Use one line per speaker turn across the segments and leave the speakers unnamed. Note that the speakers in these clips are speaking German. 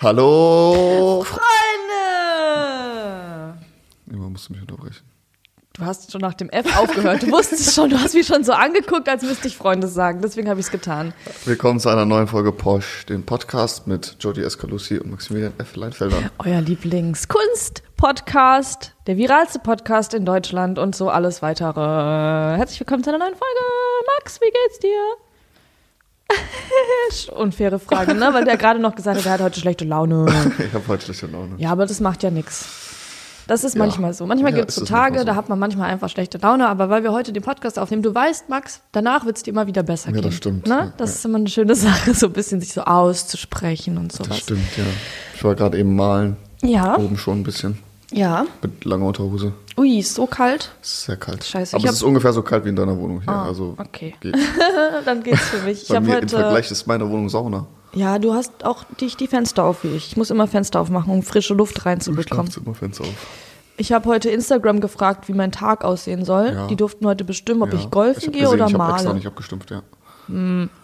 Hallo!
Freunde!
Immer musst du mich unterbrechen.
Du hast schon nach dem F aufgehört. Du wusstest schon, du hast mich schon so angeguckt, als müsste ich Freunde sagen. Deswegen habe ich es getan.
Willkommen zu einer neuen Folge Posch, dem Podcast mit Jody Escalusi und Maximilian F. Leinfelder.
Euer Lieblings-Kunst-Podcast, der viralste Podcast in Deutschland und so alles weitere. Herzlich willkommen zu einer neuen Folge. Max, wie geht's dir? Unfaire Frage, ne? Weil der gerade noch gesagt hat, er hat heute schlechte Laune.
Ich habe heute schlechte Laune.
Ja, aber das macht ja nichts. Das ist
Ja.
manchmal so. Manchmal
Ja,
gibt es so Tage,
so.
da hat man manchmal einfach schlechte Laune, aber weil wir heute den Podcast aufnehmen, du weißt, Max, danach wird es dir immer wieder besser
Ja,
gehen.
das stimmt.
Ne?
Ja,
Das
ja.
ist immer eine schöne Sache, so ein bisschen sich so auszusprechen und sowas.
Das stimmt, ja. Ich war gerade eben malen.
Ja,
Oben schon ein bisschen.
Ja.
Mit langer Unterhose.
Ui, ist so kalt.
Sehr kalt.
Scheiße,
Aber
ich
es ist ungefähr so kalt wie in deiner Wohnung hier.
Ah,
also
okay.
geht.
Dann geht's für mich. Ich
Bei
habe
mir im
heute.
Vergleich ist meine Wohnung Sauna.
Ja, du hast auch dich die Fenster auf wie ich. Ich muss immer Fenster aufmachen, um frische Luft reinzubekommen.
Schlafzimmerfenster auf.
Ich habe heute Instagram gefragt, wie mein Tag aussehen soll.
Ja.
Die durften heute bestimmen, ob
Ja.
ich golfen
hab
gehe
gesehen,
oder
ich hab extra
male.
nicht abgestimmt, ja.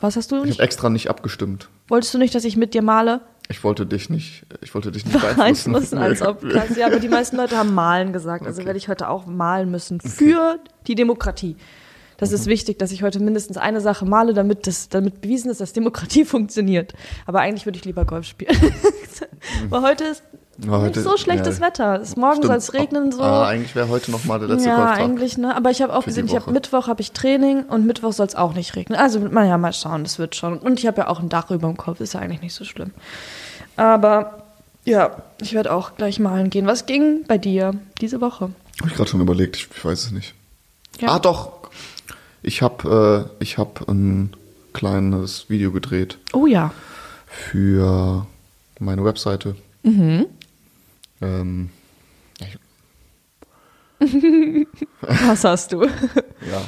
Was hast du
Ich habe extra nicht abgestimmt.
Wolltest du nicht, dass ich mit dir male?
Ich wollte dich nicht, ich wollte dich nicht
Beeinflussen, als
Nee.
ob krass. Ja, aber die meisten Leute haben malen gesagt. Also
Okay.
werde ich heute auch malen müssen für die Demokratie. Das
Mhm.
ist wichtig, dass ich heute mindestens eine Sache male, damit, das, damit bewiesen ist, dass Demokratie funktioniert. Aber eigentlich würde ich lieber Golf spielen. Weil heute ist
Ja, heute-
nicht so schlechtes
ja.
Wetter. Es morgen soll es regnen so.
Ah, eigentlich wäre heute noch mal der letzte
ja,
Golftag.
eigentlich, ne? Aber ich habe auch gesehen, ich habe. Mittwoch habe ich Training und Mittwoch soll es auch nicht regnen. Also man ja mal schauen, das wird schon. Und ich habe ja auch ein Dach über dem Kopf, ist ja eigentlich nicht so schlimm. Aber ja, ich werde auch gleich malen gehen. Was ging bei dir diese Woche?
Habe ich gerade schon überlegt, ich, ich weiß es nicht.
Ja.
Ah, doch. Ich habe äh, ich hab ein kleines Video gedreht
Oh ja.
für meine Webseite.
Mhm.
Ähm,
Was hast du?
ja,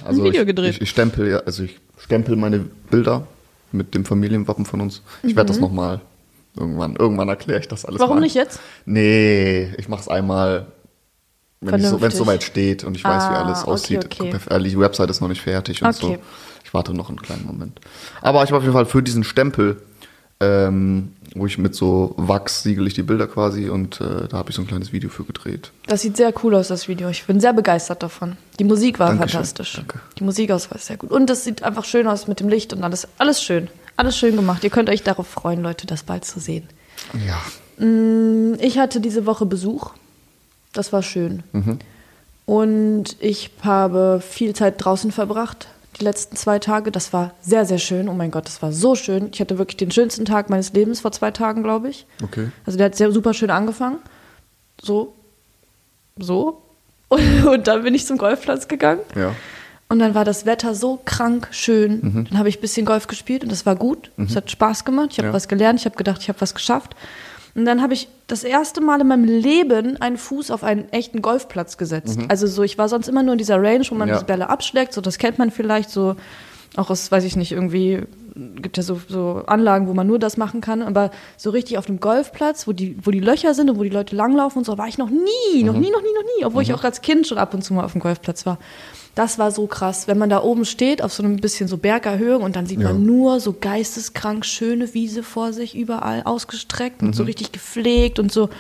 also
Video
ich,
gedreht.
Ich, ich stempel ja, also ich stempel meine Bilder mit dem Familienwappen von uns. Ich werde das nochmal irgendwann, irgendwann erkläre ich das alles
Mhm. Warum
mal.
nicht jetzt?
Nee, ich mach's einmal, wenn es so, soweit steht und ich weiß, wie
Ah,
alles
okay,
aussieht.
okay.
Ehrlich, Die Website ist noch nicht fertig und
Okay.
so. Ich warte noch einen kleinen Moment. Aber ich habe auf jeden Fall für diesen Stempel, ähm, wo ich mit so Wachs siegel ich die Bilder quasi und äh, da habe ich so ein kleines Video für gedreht.
Das sieht sehr cool aus, das Video. Ich bin sehr begeistert davon. Die Musik war
Dankeschön,
fantastisch.
danke.
Die Musikauswahl ist sehr gut. Und das sieht einfach schön aus mit dem Licht und alles. Alles schön. Alles schön gemacht. Ihr könnt euch darauf freuen, Leute, das bald zu sehen.
Ja.
Ich hatte diese Woche Besuch. Das war schön.
Mhm.
Und ich habe viel Zeit draußen verbracht, die letzten zwei Tage. Das war sehr, sehr schön. Oh mein Gott, das war so schön. Ich hatte wirklich den schönsten Tag meines Lebens vor zwei Tagen, glaube ich.
Okay.
Also der hat sehr super schön angefangen. So. So. Und dann bin ich zum Golfplatz gegangen.
Ja.
Und dann war das Wetter so krank schön.
Mhm.
Dann habe ich ein bisschen Golf gespielt und das war gut. Es hat Spaß gemacht. Ich habe
Ja.
was gelernt. Ich habe gedacht, ich habe was geschafft. Und dann habe ich das erste Mal in meinem Leben einen Fuß auf einen echten Golfplatz gesetzt. Also so, ich war sonst immer nur in dieser Range, wo man
Mhm. Ja.
die Bälle abschlägt. So, das kennt man vielleicht so. Auch aus, weiß ich nicht, irgendwie gibt ja so, so Anlagen, wo man nur das machen kann. Aber so richtig auf einem Golfplatz, wo die, wo die Löcher sind und wo die Leute langlaufen und so, war ich noch nie, noch nie, noch nie, noch nie. Obwohl ich auch als Kind schon ab und zu mal auf dem Golfplatz war. Das war so krass, wenn man da oben steht, auf so einem bisschen so Bergerhöhung und dann sieht
Ja.
man nur so geisteskrank schöne Wiese vor sich, überall ausgestreckt und so richtig gepflegt und so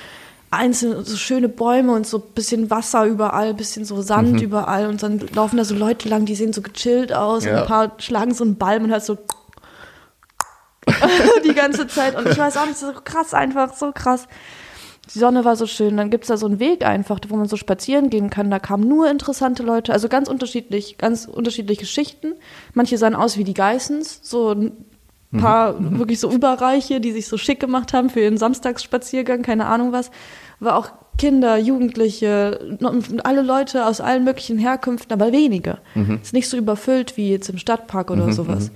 einzelne, so schöne Bäume und so bisschen Wasser überall, bisschen so Sand überall und dann laufen da so Leute lang, die sehen so gechillt aus und
Ja.
ein paar schlagen so einen Ball und hört so die ganze Zeit und ich weiß auch nicht, so krass einfach, so krass. Die Sonne war so schön. Dann gibt's da so einen Weg einfach, wo man so spazieren gehen kann. Da kamen nur interessante Leute, also ganz unterschiedlich, ganz unterschiedliche Geschichten. Manche sahen aus wie die Geissens, so ein paar wirklich so Überreiche, die sich so schick gemacht haben für ihren Samstagsspaziergang, keine Ahnung was. Aber auch Kinder, Jugendliche, alle Leute aus allen möglichen Herkünften, aber wenige. Ist nicht so überfüllt wie jetzt im Stadtpark oder sowas.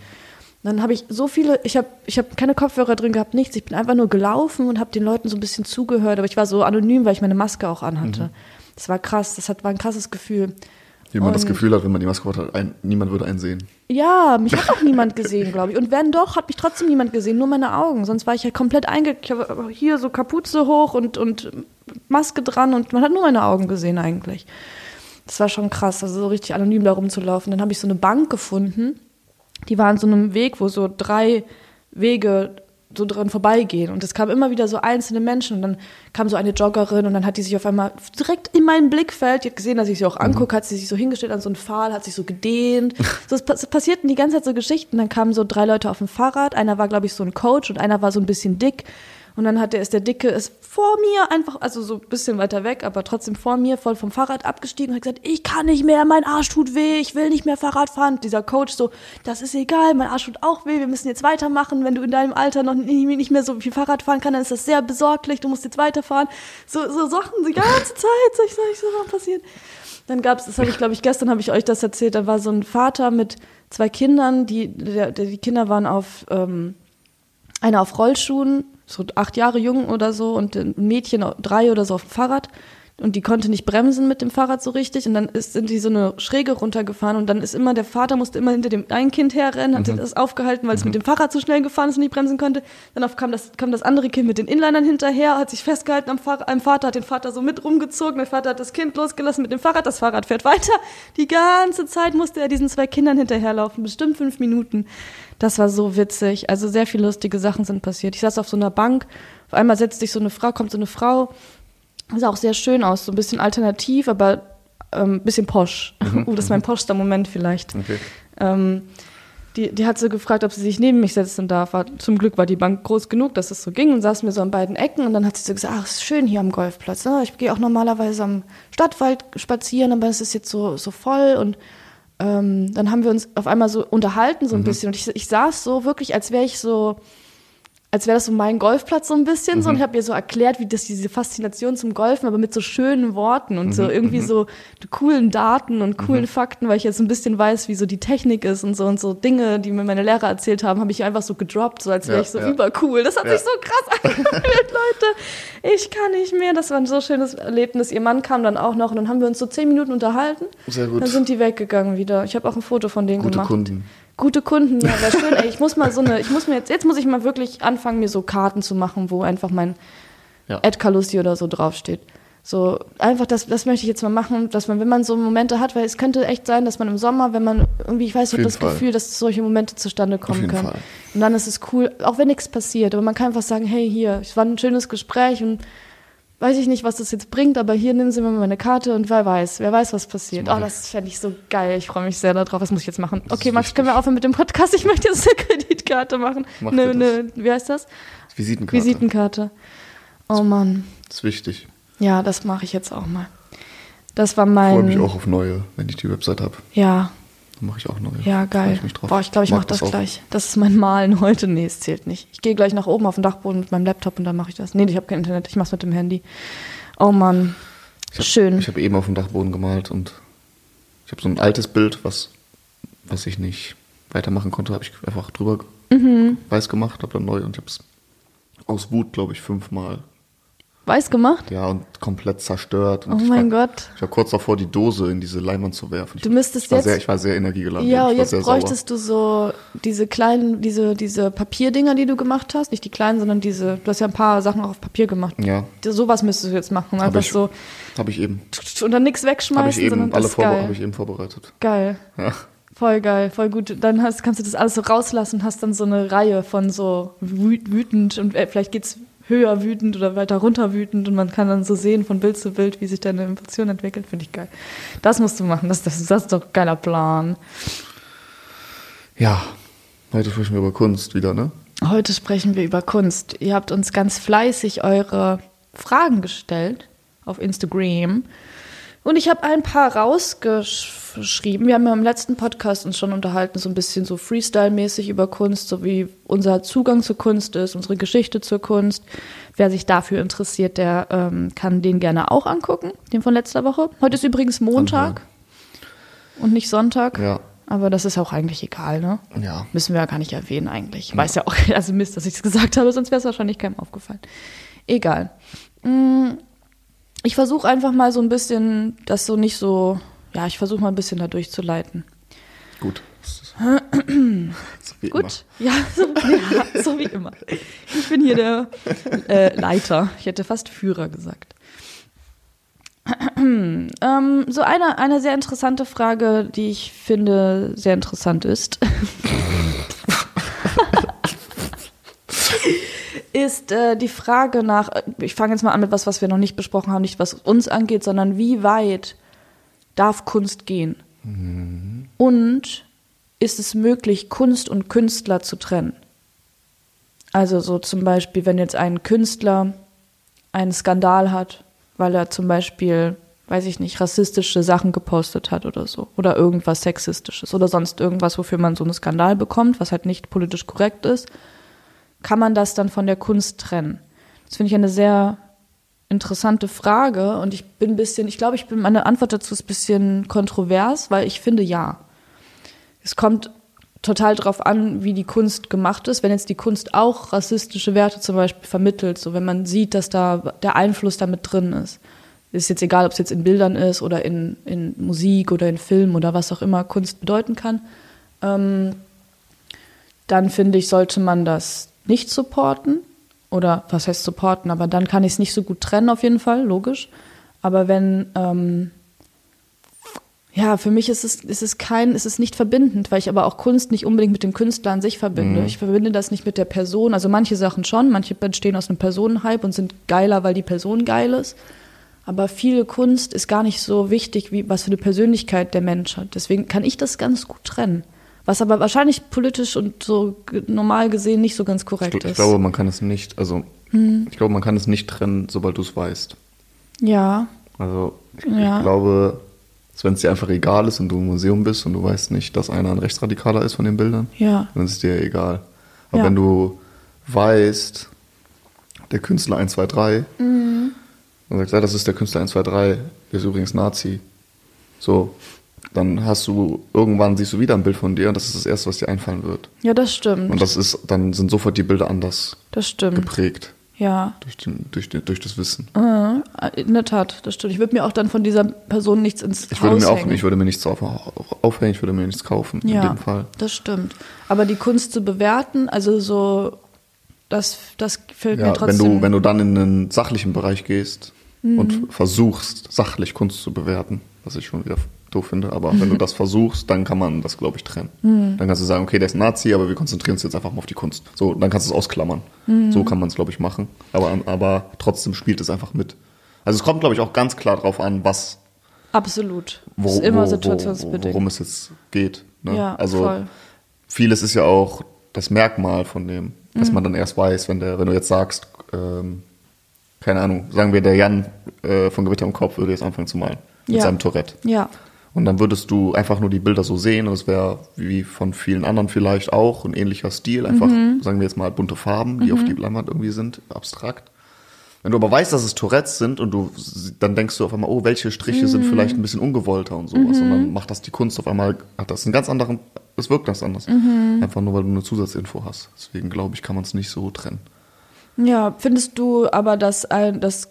Dann habe ich so viele, ich habe ich hab keine Kopfhörer drin gehabt, nichts. Ich bin einfach nur gelaufen und habe den Leuten so ein bisschen zugehört. Aber ich war so anonym, weil ich meine Maske auch anhatte. Das war krass, das hat, war ein krasses Gefühl.
Wie man das
Und-
Gefühl hat, wenn man die Maske hat, ein, niemand würde einen sehen.
Ja, mich hat auch niemand gesehen, glaube ich. Und wenn doch, hat mich trotzdem niemand gesehen, nur meine Augen. Sonst war ich ja komplett einge... Ich habe hier so Kapuze hoch und, und Maske dran und man hat nur meine Augen gesehen eigentlich. Das war schon krass, also so richtig anonym da rumzulaufen. Dann habe ich so eine Bank gefunden, die war an so einem Weg, wo so drei Wege so dran vorbeigehen. Und es kamen immer wieder so einzelne Menschen und dann kam so eine Joggerin und dann hat die sich auf einmal direkt in mein Blickfeld, die hat gesehen, dass ich sie auch angucke, hat sie sich so hingestellt an so einen Pfahl, hat sich so gedehnt. So, es, es passierten die ganze Zeit so Geschichten. Dann kamen so drei Leute auf dem Fahrrad, einer war, glaube ich, so ein Coach und einer war so ein bisschen dick. Und dann hat der, ist der Dicke, ist vor mir einfach, also so ein bisschen weiter weg, aber trotzdem vor mir, voll vom Fahrrad abgestiegen und hat gesagt, ich kann nicht mehr, mein Arsch tut weh, ich will nicht mehr Fahrrad fahren. Und dieser Coach so, das ist egal, mein Arsch tut auch weh, wir müssen jetzt weitermachen. Wenn du in deinem Alter noch nicht mehr so viel Fahrrad fahren kannst, dann ist das sehr besorglich, du musst jetzt weiterfahren. So, so Sachen die ganze Zeit, so ich so was passiert. Dann gab's, das habe ich, glaube ich, gestern habe ich euch das erzählt, da war so ein Vater mit zwei Kindern, die, der, der, die Kinder waren auf, ähm, einer auf Rollschuhen, so acht Jahre jung oder so, und ein Mädchen drei oder so auf dem Fahrrad. Und die konnte nicht bremsen mit dem Fahrrad so richtig. Und dann ist, sind die so eine Schräge runtergefahren. Und dann ist immer, der Vater musste immer hinter dem einen Kind herrennen, hat das aufgehalten, weil es mit dem Fahrrad so schnell gefahren ist und nicht bremsen konnte. Dann kam, das, kam das andere Kind mit den Inlinern hinterher, hat sich festgehalten am, Fahr am Vater, hat den Vater so mit rumgezogen. Der Vater hat das Kind losgelassen mit dem Fahrrad. Das Fahrrad fährt weiter. Die ganze Zeit musste er diesen zwei Kindern hinterherlaufen. Bestimmt fünf Minuten. Das war so witzig. Also sehr viele lustige Sachen sind passiert. Ich saß auf so einer Bank. Auf einmal setzt sich so eine Frau, kommt so eine Frau. Sah auch sehr schön aus, so ein bisschen alternativ, aber ähm, ein bisschen posch. Uh, das ist mein poschster Moment vielleicht.
Okay.
Ähm, die, die hat so gefragt, ob sie sich neben mich setzen darf. War, zum Glück war die Bank groß genug, dass es so ging und saß mir so an beiden Ecken. Und dann hat sie so gesagt, ach, es ist schön hier am Golfplatz. Ne? Ich gehe auch normalerweise am Stadtwald spazieren, aber es ist jetzt so, so voll. Und ähm, dann haben wir uns auf einmal so unterhalten so ein bisschen. Und ich, ich saß so wirklich, als wäre ich so, als wäre das so mein Golfplatz so ein bisschen so und ich habe ihr so erklärt, wie das diese Faszination zum Golfen, aber mit so schönen Worten und so irgendwie so coolen Daten und coolen Fakten, weil ich jetzt ein bisschen weiß, wie so die Technik ist und so und so Dinge, die mir meine Lehrer erzählt haben, habe ich einfach so gedroppt, so als wäre
Ja,
ich so
ja.
übercool. Das hat
Ja.
sich so krass angehört, Leute. Ich kann nicht mehr. Das war ein so schönes Erlebnis. Ihr Mann kam dann auch noch und dann haben wir uns so zehn Minuten unterhalten.
Sehr gut.
Dann sind die weggegangen wieder. Ich habe auch ein Foto von denen
Gute
gemacht.
Kunden.
Gute Kunden, ja, wäre schön. Ey, ich muss mal so eine, ich muss mir jetzt, jetzt muss ich mal wirklich anfangen, mir so Karten zu machen, wo einfach mein
Ja.
Ed Calusti oder so draufsteht. So, einfach, das, das möchte ich jetzt mal machen, dass man, wenn man so Momente hat, weil es könnte echt sein, dass man im Sommer, wenn man irgendwie, ich weiß,
jeden
das
Fall.
Gefühl, dass solche Momente zustande kommen
jeden
können.
Fall.
Und dann ist es cool, auch wenn nichts passiert, aber man kann einfach sagen, hey, hier, es war ein schönes Gespräch und weiß ich nicht, was das jetzt bringt, aber hier nehmen Sie mir mal meine Karte und wer weiß, wer weiß, was passiert.
Das
Oh, das fände ich so geil. Ich freue mich sehr darauf. Was muss ich jetzt machen?
Das
Okay, Max, können wir
wichtig.
aufhören mit dem Podcast? Ich möchte jetzt eine Kreditkarte machen.
Mach
Ne, ne, wie heißt das?
Visitenkarte.
Visitenkarte. Oh Mann.
Das ist wichtig.
Ja, das mache ich jetzt auch mal. Das war
Ich freue
mein.
mich auch auf neue, wenn ich die Website habe.
Ja,
mache ich auch neue.
ja, geil.
Ich mich drauf.
Boah, ich glaube, ich mache das,
auch.
gleich. Das ist mein Malen heute. Nee, es zählt nicht. Ich gehe gleich nach oben auf den Dachboden mit meinem Laptop und dann mache ich das. Nee, ich habe kein Internet. Ich mache es mit dem Handy. Oh Mann.
Ich hab,
Schön.
Ich habe eben auf dem Dachboden gemalt und ich habe so ein altes Bild, was, was ich nicht weitermachen konnte, habe ich einfach drüber
Mhm.
weiß gemacht, habe dann neu und ich habe es aus Wut, glaube ich, fünfmal.
Weiß gemacht?
Ja, und komplett zerstört. Und
Oh mein
war,
Gott.
Ich war kurz davor, die Dose in diese Leinwand zu werfen. Ich,
Du müsstest
ich war
jetzt-
Sehr, ich war sehr energiegeladen.
Ja, jetzt bräuchtest du so diese kleinen, diese, diese Papierdinger, die du gemacht hast. Nicht die kleinen, sondern diese, du hast ja ein paar Sachen auch auf Papier gemacht.
sauer. Ja,
Sowas müsstest du jetzt machen.
Hab
Einfach
ich.
so
habe ich eben.
und dann nichts
Habe ich
wegschmeißen, sondern
eben alle habe ich eben vorbereitet.
Geil.
Ja.
Voll geil, voll gut. Dann hast, kannst du das alles so rauslassen und hast dann so eine Reihe von so wü- wütend und äh, vielleicht geht's höher wütend oder weiter runter wütend und man kann dann so sehen von Bild zu Bild, wie sich deine Emotion entwickelt. Finde ich geil. Das musst du machen. Das, das, das ist doch ein geiler Plan.
Ja, heute sprechen wir über Kunst wieder, ne?
Heute sprechen wir über Kunst. Ihr habt uns ganz fleißig eure Fragen gestellt auf Instagram. Und ich habe ein paar rausgeschrieben. Wir haben ja im letzten Podcast uns schon unterhalten, so ein bisschen so Freestyle-mäßig über Kunst, so wie unser Zugang zur Kunst ist, unsere Geschichte zur Kunst. Wer sich dafür interessiert, der ähm, kann den gerne auch angucken, den von letzter Woche. Heute ist übrigens Montag und nicht Sonntag.
Ja.
Aber das ist auch eigentlich egal, ne?
Ja.
Müssen wir ja gar nicht erwähnen eigentlich. Weiß ja auch, also Mist, dass ich es gesagt habe, sonst wäre es wahrscheinlich keinem aufgefallen. Egal. Mm, Ich versuche einfach mal so ein bisschen, das so nicht so, ja, ich versuche mal ein bisschen da durchzuleiten.
Gut. So wie immer.
Gut? Ja so, ja, so wie immer. Ich bin hier der äh, Leiter. Ich hätte fast Führer gesagt. ähm, so eine, eine sehr interessante Frage, die ich finde sehr interessant ist. Ist äh, die Frage nach, äh, ich fange jetzt mal an mit was, was wir noch nicht besprochen haben, nicht was uns angeht, sondern wie weit darf Kunst gehen? Und ist es möglich, Kunst und Künstler zu trennen? Also so zum Beispiel, wenn jetzt ein Künstler einen Skandal hat, weil er zum Beispiel, weiß ich nicht, rassistische Sachen gepostet hat oder so. Oder irgendwas Sexistisches oder sonst irgendwas, wofür man so einen Skandal bekommt, was halt nicht politisch korrekt ist, kann man das dann von der Kunst trennen? Das finde ich eine sehr interessante Frage und ich bin ein bisschen, ich glaube, ich bin, meine Antwort dazu ist ein bisschen kontrovers, weil ich finde ja. Es kommt total darauf an, wie die Kunst gemacht ist. Wenn jetzt die Kunst auch rassistische Werte zum Beispiel vermittelt, so wenn man sieht, dass da der Einfluss damit drin ist, ist jetzt egal, ob es jetzt in Bildern ist oder in, in Musik oder in Film oder was auch immer Kunst bedeuten kann, ähm, dann finde ich, sollte man das nicht supporten. Oder was heißt supporten? Aber dann kann ich es nicht so gut trennen, auf jeden Fall, logisch. Aber wenn, ähm, ja, für mich ist es, ist es kein, ist es nicht verbindend, weil ich aber auch Kunst nicht unbedingt mit dem Künstler an sich verbinde. Ich verbinde das nicht mit der Person. Also manche Sachen schon, manche entstehen aus einem Personenhype und sind geiler, weil die Person geil ist. Aber viele Kunst ist gar nicht so wichtig, wie was für eine Persönlichkeit der Mensch hat. Deswegen kann ich das ganz gut trennen. Was aber wahrscheinlich politisch und so normal gesehen nicht so ganz korrekt
Ich, ich
ist.
glaube, man kann es nicht, also ich glaube, man kann es nicht trennen, sobald du es weißt.
ja,
Also ich,
Ja.
ich glaube, dass wenn es dir einfach egal ist und du im Museum bist und du weißt nicht, dass einer ein Rechtsradikaler ist von den Bildern,
ja,
dann ist es dir egal. Aber
Ja.
wenn du weißt, der Künstler 123,
Mhm.
dann sagst du, ja, das ist der Künstler 123, der ist übrigens Nazi. So, dann hast du, irgendwann siehst du wieder ein Bild von dir und das ist das Erste, was dir einfallen wird.
ja, das stimmt.
Und das ist, dann sind sofort die Bilder anders
das stimmt.
geprägt
Ja,
durch, den, durch, den, durch das Wissen.
in der Tat, das stimmt. Ich würde mir auch dann von dieser Person nichts ins
Ich würde
Haus
mir auch,
hängen.
ich würde mir nichts auf, aufhängen, ich würde mir nichts kaufen
ja,
in dem Fall.
das stimmt. Aber die Kunst zu bewerten, also so, das, das fällt mir
Ja,
trotzdem.
wenn du, wenn du dann in den sachlichen Bereich gehst
Mhm.
und versuchst, sachlich Kunst zu bewerten, was ich schon wieder doof finde, aber wenn du das versuchst, dann kann man das, glaube ich, trennen.
Mhm.
Dann kannst du sagen, okay, der ist Nazi, aber wir konzentrieren uns jetzt einfach mal auf die Kunst. So, dann kannst du es ausklammern.
Mhm.
So kann man es, glaube ich, machen. Aber, aber trotzdem spielt es einfach mit. Also es kommt, glaube ich, auch ganz klar drauf an, was,
Absolut.
wo,
ist immer
wo, wo,
situationsbedingt.
worum es jetzt geht. Ne?
Ja,
also
voll.
vieles ist ja auch das Merkmal von dem, dass
Mhm.
man dann erst weiß, wenn der, wenn du jetzt sagst, ähm, keine Ahnung, sagen wir, der Jan äh, von Gewitter im Kopf würde jetzt anfangen zu malen mit
Ja.
seinem Tourette.
Ja,
Und dann würdest du einfach nur die Bilder so sehen und es wäre wie von vielen anderen vielleicht auch ein ähnlicher Stil, einfach,
Mhm.
sagen wir jetzt mal, bunte Farben, die auf die Leinwand irgendwie sind, abstrakt. Wenn du aber weißt, dass es Tourettes sind und du dann denkst du auf einmal, oh, welche Striche sind
Mhm.
vielleicht ein bisschen ungewollter und sowas. Und dann macht das die Kunst auf einmal, hat das einen ganz anderen, es wirkt ganz anders.
Mhm.
Einfach nur, weil du eine Zusatzinfo hast. Deswegen glaube ich, kann man es nicht so trennen.
Ja, findest du aber, dass ein, das,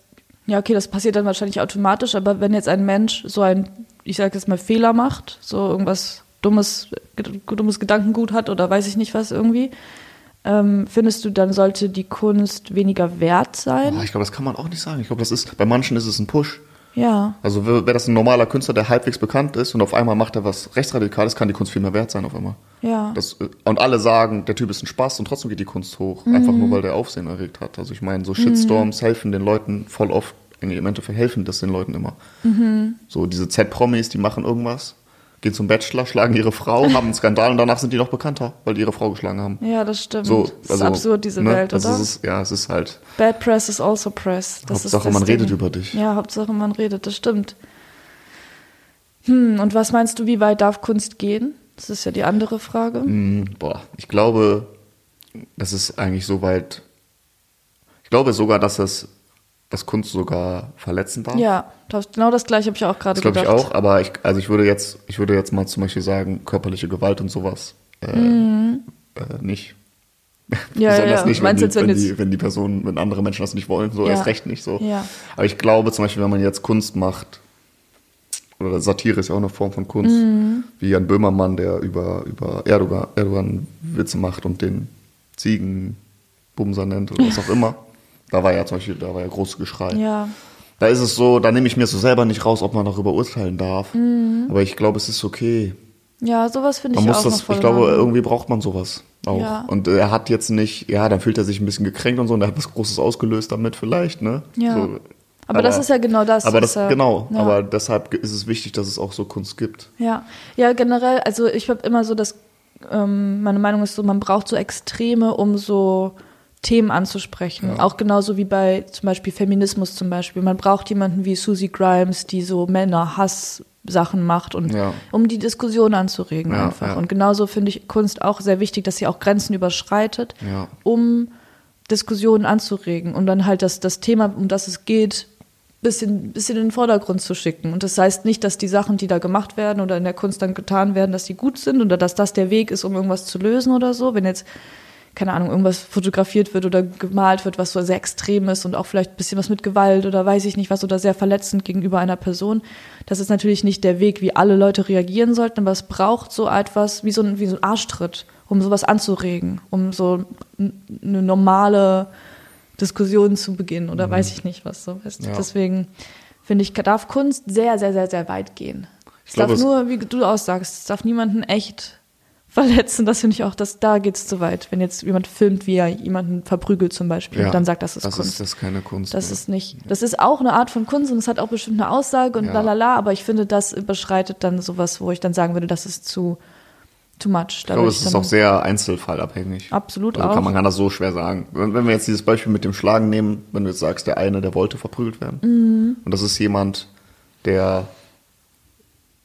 ja, okay, das passiert dann wahrscheinlich automatisch, aber wenn jetzt ein Mensch so ein, ich sag jetzt mal, Fehler macht, so irgendwas dummes, dummes Gedankengut hat oder weiß ich nicht was irgendwie, ähm, findest du, dann sollte die Kunst weniger wert sein?
Oh, ich glaube, das kann man auch nicht sagen. Ich glaube, das ist, bei manchen ist es ein Push.
Ja,
Also wäre wär das ein normaler Künstler, der halbwegs bekannt ist und auf einmal macht er was Rechtsradikales, kann die Kunst viel mehr wert sein auf einmal.
ja.
Das, äh, und alle sagen, der Typ ist ein Spaß und trotzdem geht die Kunst hoch. Einfach nur, weil der Aufsehen erregt hat. Also ich meine, so Shitstorms helfen den Leuten voll oft, im Endeffekt helfen das den Leuten immer. So diese Z-Promis, die machen irgendwas, gehen zum Bachelor, schlagen ihre Frau, haben einen Skandal und danach sind die noch bekannter, weil die ihre Frau geschlagen haben.
Ja, das stimmt.
So,
das ist absurd, diese
ne?
Welt,
also
oder?
Ist, ja, es ist halt,
Bad Press is also Press. Das
Hauptsache,
das
man
Ding.
redet über dich.
Ja, Hauptsache man redet, das stimmt. Hm, und was meinst du, wie weit darf Kunst gehen? Das ist ja die andere Frage.
mh, boah, ich glaube, das ist eigentlich so weit, ich glaube sogar, dass es, dass Kunst sogar verletzen darf.
Ja, das, genau das gleiche habe ich auch gerade
Das glaube
gedacht.
ich auch, aber ich, also ich würde jetzt, ich würde jetzt mal zum Beispiel sagen, körperliche Gewalt und sowas äh, äh, nicht.
Mhm. Ja, ja.
nicht, wenn, die,
jetzt, wenn
wenn, die, wenn die wenn andere Menschen das nicht wollen, so
Ja.
erst recht nicht so.
Ja.
Aber ich glaube zum Beispiel, wenn man jetzt Kunst macht, oder Satire ist ja auch eine Form von Kunst,
Mhm.
wie Jan Böhmermann, der über, über Erdogan, Erdogan Witze macht und den Ziegenbumser nennt oder was auch immer. Da war ja zum Beispiel, da war ja großes Geschrei.
Ja,
Da ist es so, da nehme ich mir so selber nicht raus, ob man darüber urteilen darf.
Mhm.
Aber ich glaube, es ist okay.
Ja, sowas finde ich auch
muss
noch
das,
voll
ich glaube,
Hammer.
irgendwie braucht man sowas auch.
Ja.
Und er hat jetzt nicht, ja, dann fühlt er sich ein bisschen gekränkt und so und er hat was Großes ausgelöst damit vielleicht, ne?
Ja.
So,
aber, das ist ja genau das.
Aber
ist
das,
ja,
genau,
ja.
aber deshalb ist es wichtig, dass es auch so Kunst gibt.
Ja, ja, generell, also ich habe immer so das, ähm, meine Meinung ist so, man braucht so Extreme, um so Themen anzusprechen.
Ja.
Auch genauso wie bei zum Beispiel Feminismus zum Beispiel. Man braucht jemanden wie Susie Grimes, die so Männer-Hass-Sachen macht und
Ja.
um die Diskussion anzuregen
Ja,
einfach. Und genauso finde ich Kunst auch sehr wichtig, dass sie auch Grenzen überschreitet, um Diskussionen anzuregen und dann halt das, das Thema, um das es geht, bisschen, bisschen in den Vordergrund zu schicken. Und das heißt nicht, dass die Sachen, die da gemacht werden oder in der Kunst dann getan werden, dass die gut sind oder dass das der Weg ist, um irgendwas zu lösen oder so. Wenn jetzt, keine Ahnung, irgendwas fotografiert wird oder gemalt wird, was so sehr extrem ist und auch vielleicht ein bisschen was mit Gewalt oder weiß ich nicht was oder sehr verletzend gegenüber einer Person, das ist natürlich nicht der Weg, wie alle Leute reagieren sollten, aber es braucht so etwas wie so ein, wie so ein Arschtritt, um sowas anzuregen, um so eine normale Diskussion zu beginnen oder weiß ich nicht was so. Weißt?
Mhm. Ja.
Deswegen finde ich, darf Kunst sehr, sehr, sehr, sehr weit gehen. Es
Ich glaube,
darf nur, wie du aussagst, es darf niemanden echt verletzen. Das finde ich auch, dass da geht es zu weit. Wenn jetzt jemand filmt, wie er jemanden verprügelt zum Beispiel, und dann sagt, das ist
das
Kunst.
Ist, das ist keine Kunst.
Das
oder?
ist nicht, das ist auch eine Art von Kunst und es hat auch bestimmt eine Aussage und
Ja.
lalala, aber ich finde, das überschreitet dann sowas, wo ich dann sagen würde, das ist zu too much.
ich glaube, es ist auch sehr einzelfallabhängig.
Absolut
also
auch.
Kann, man kann das so schwer sagen. Wenn, wenn wir jetzt dieses Beispiel mit dem Schlagen nehmen, wenn du jetzt sagst, der eine, der wollte verprügelt werden.
Mhm.
Und das ist jemand, der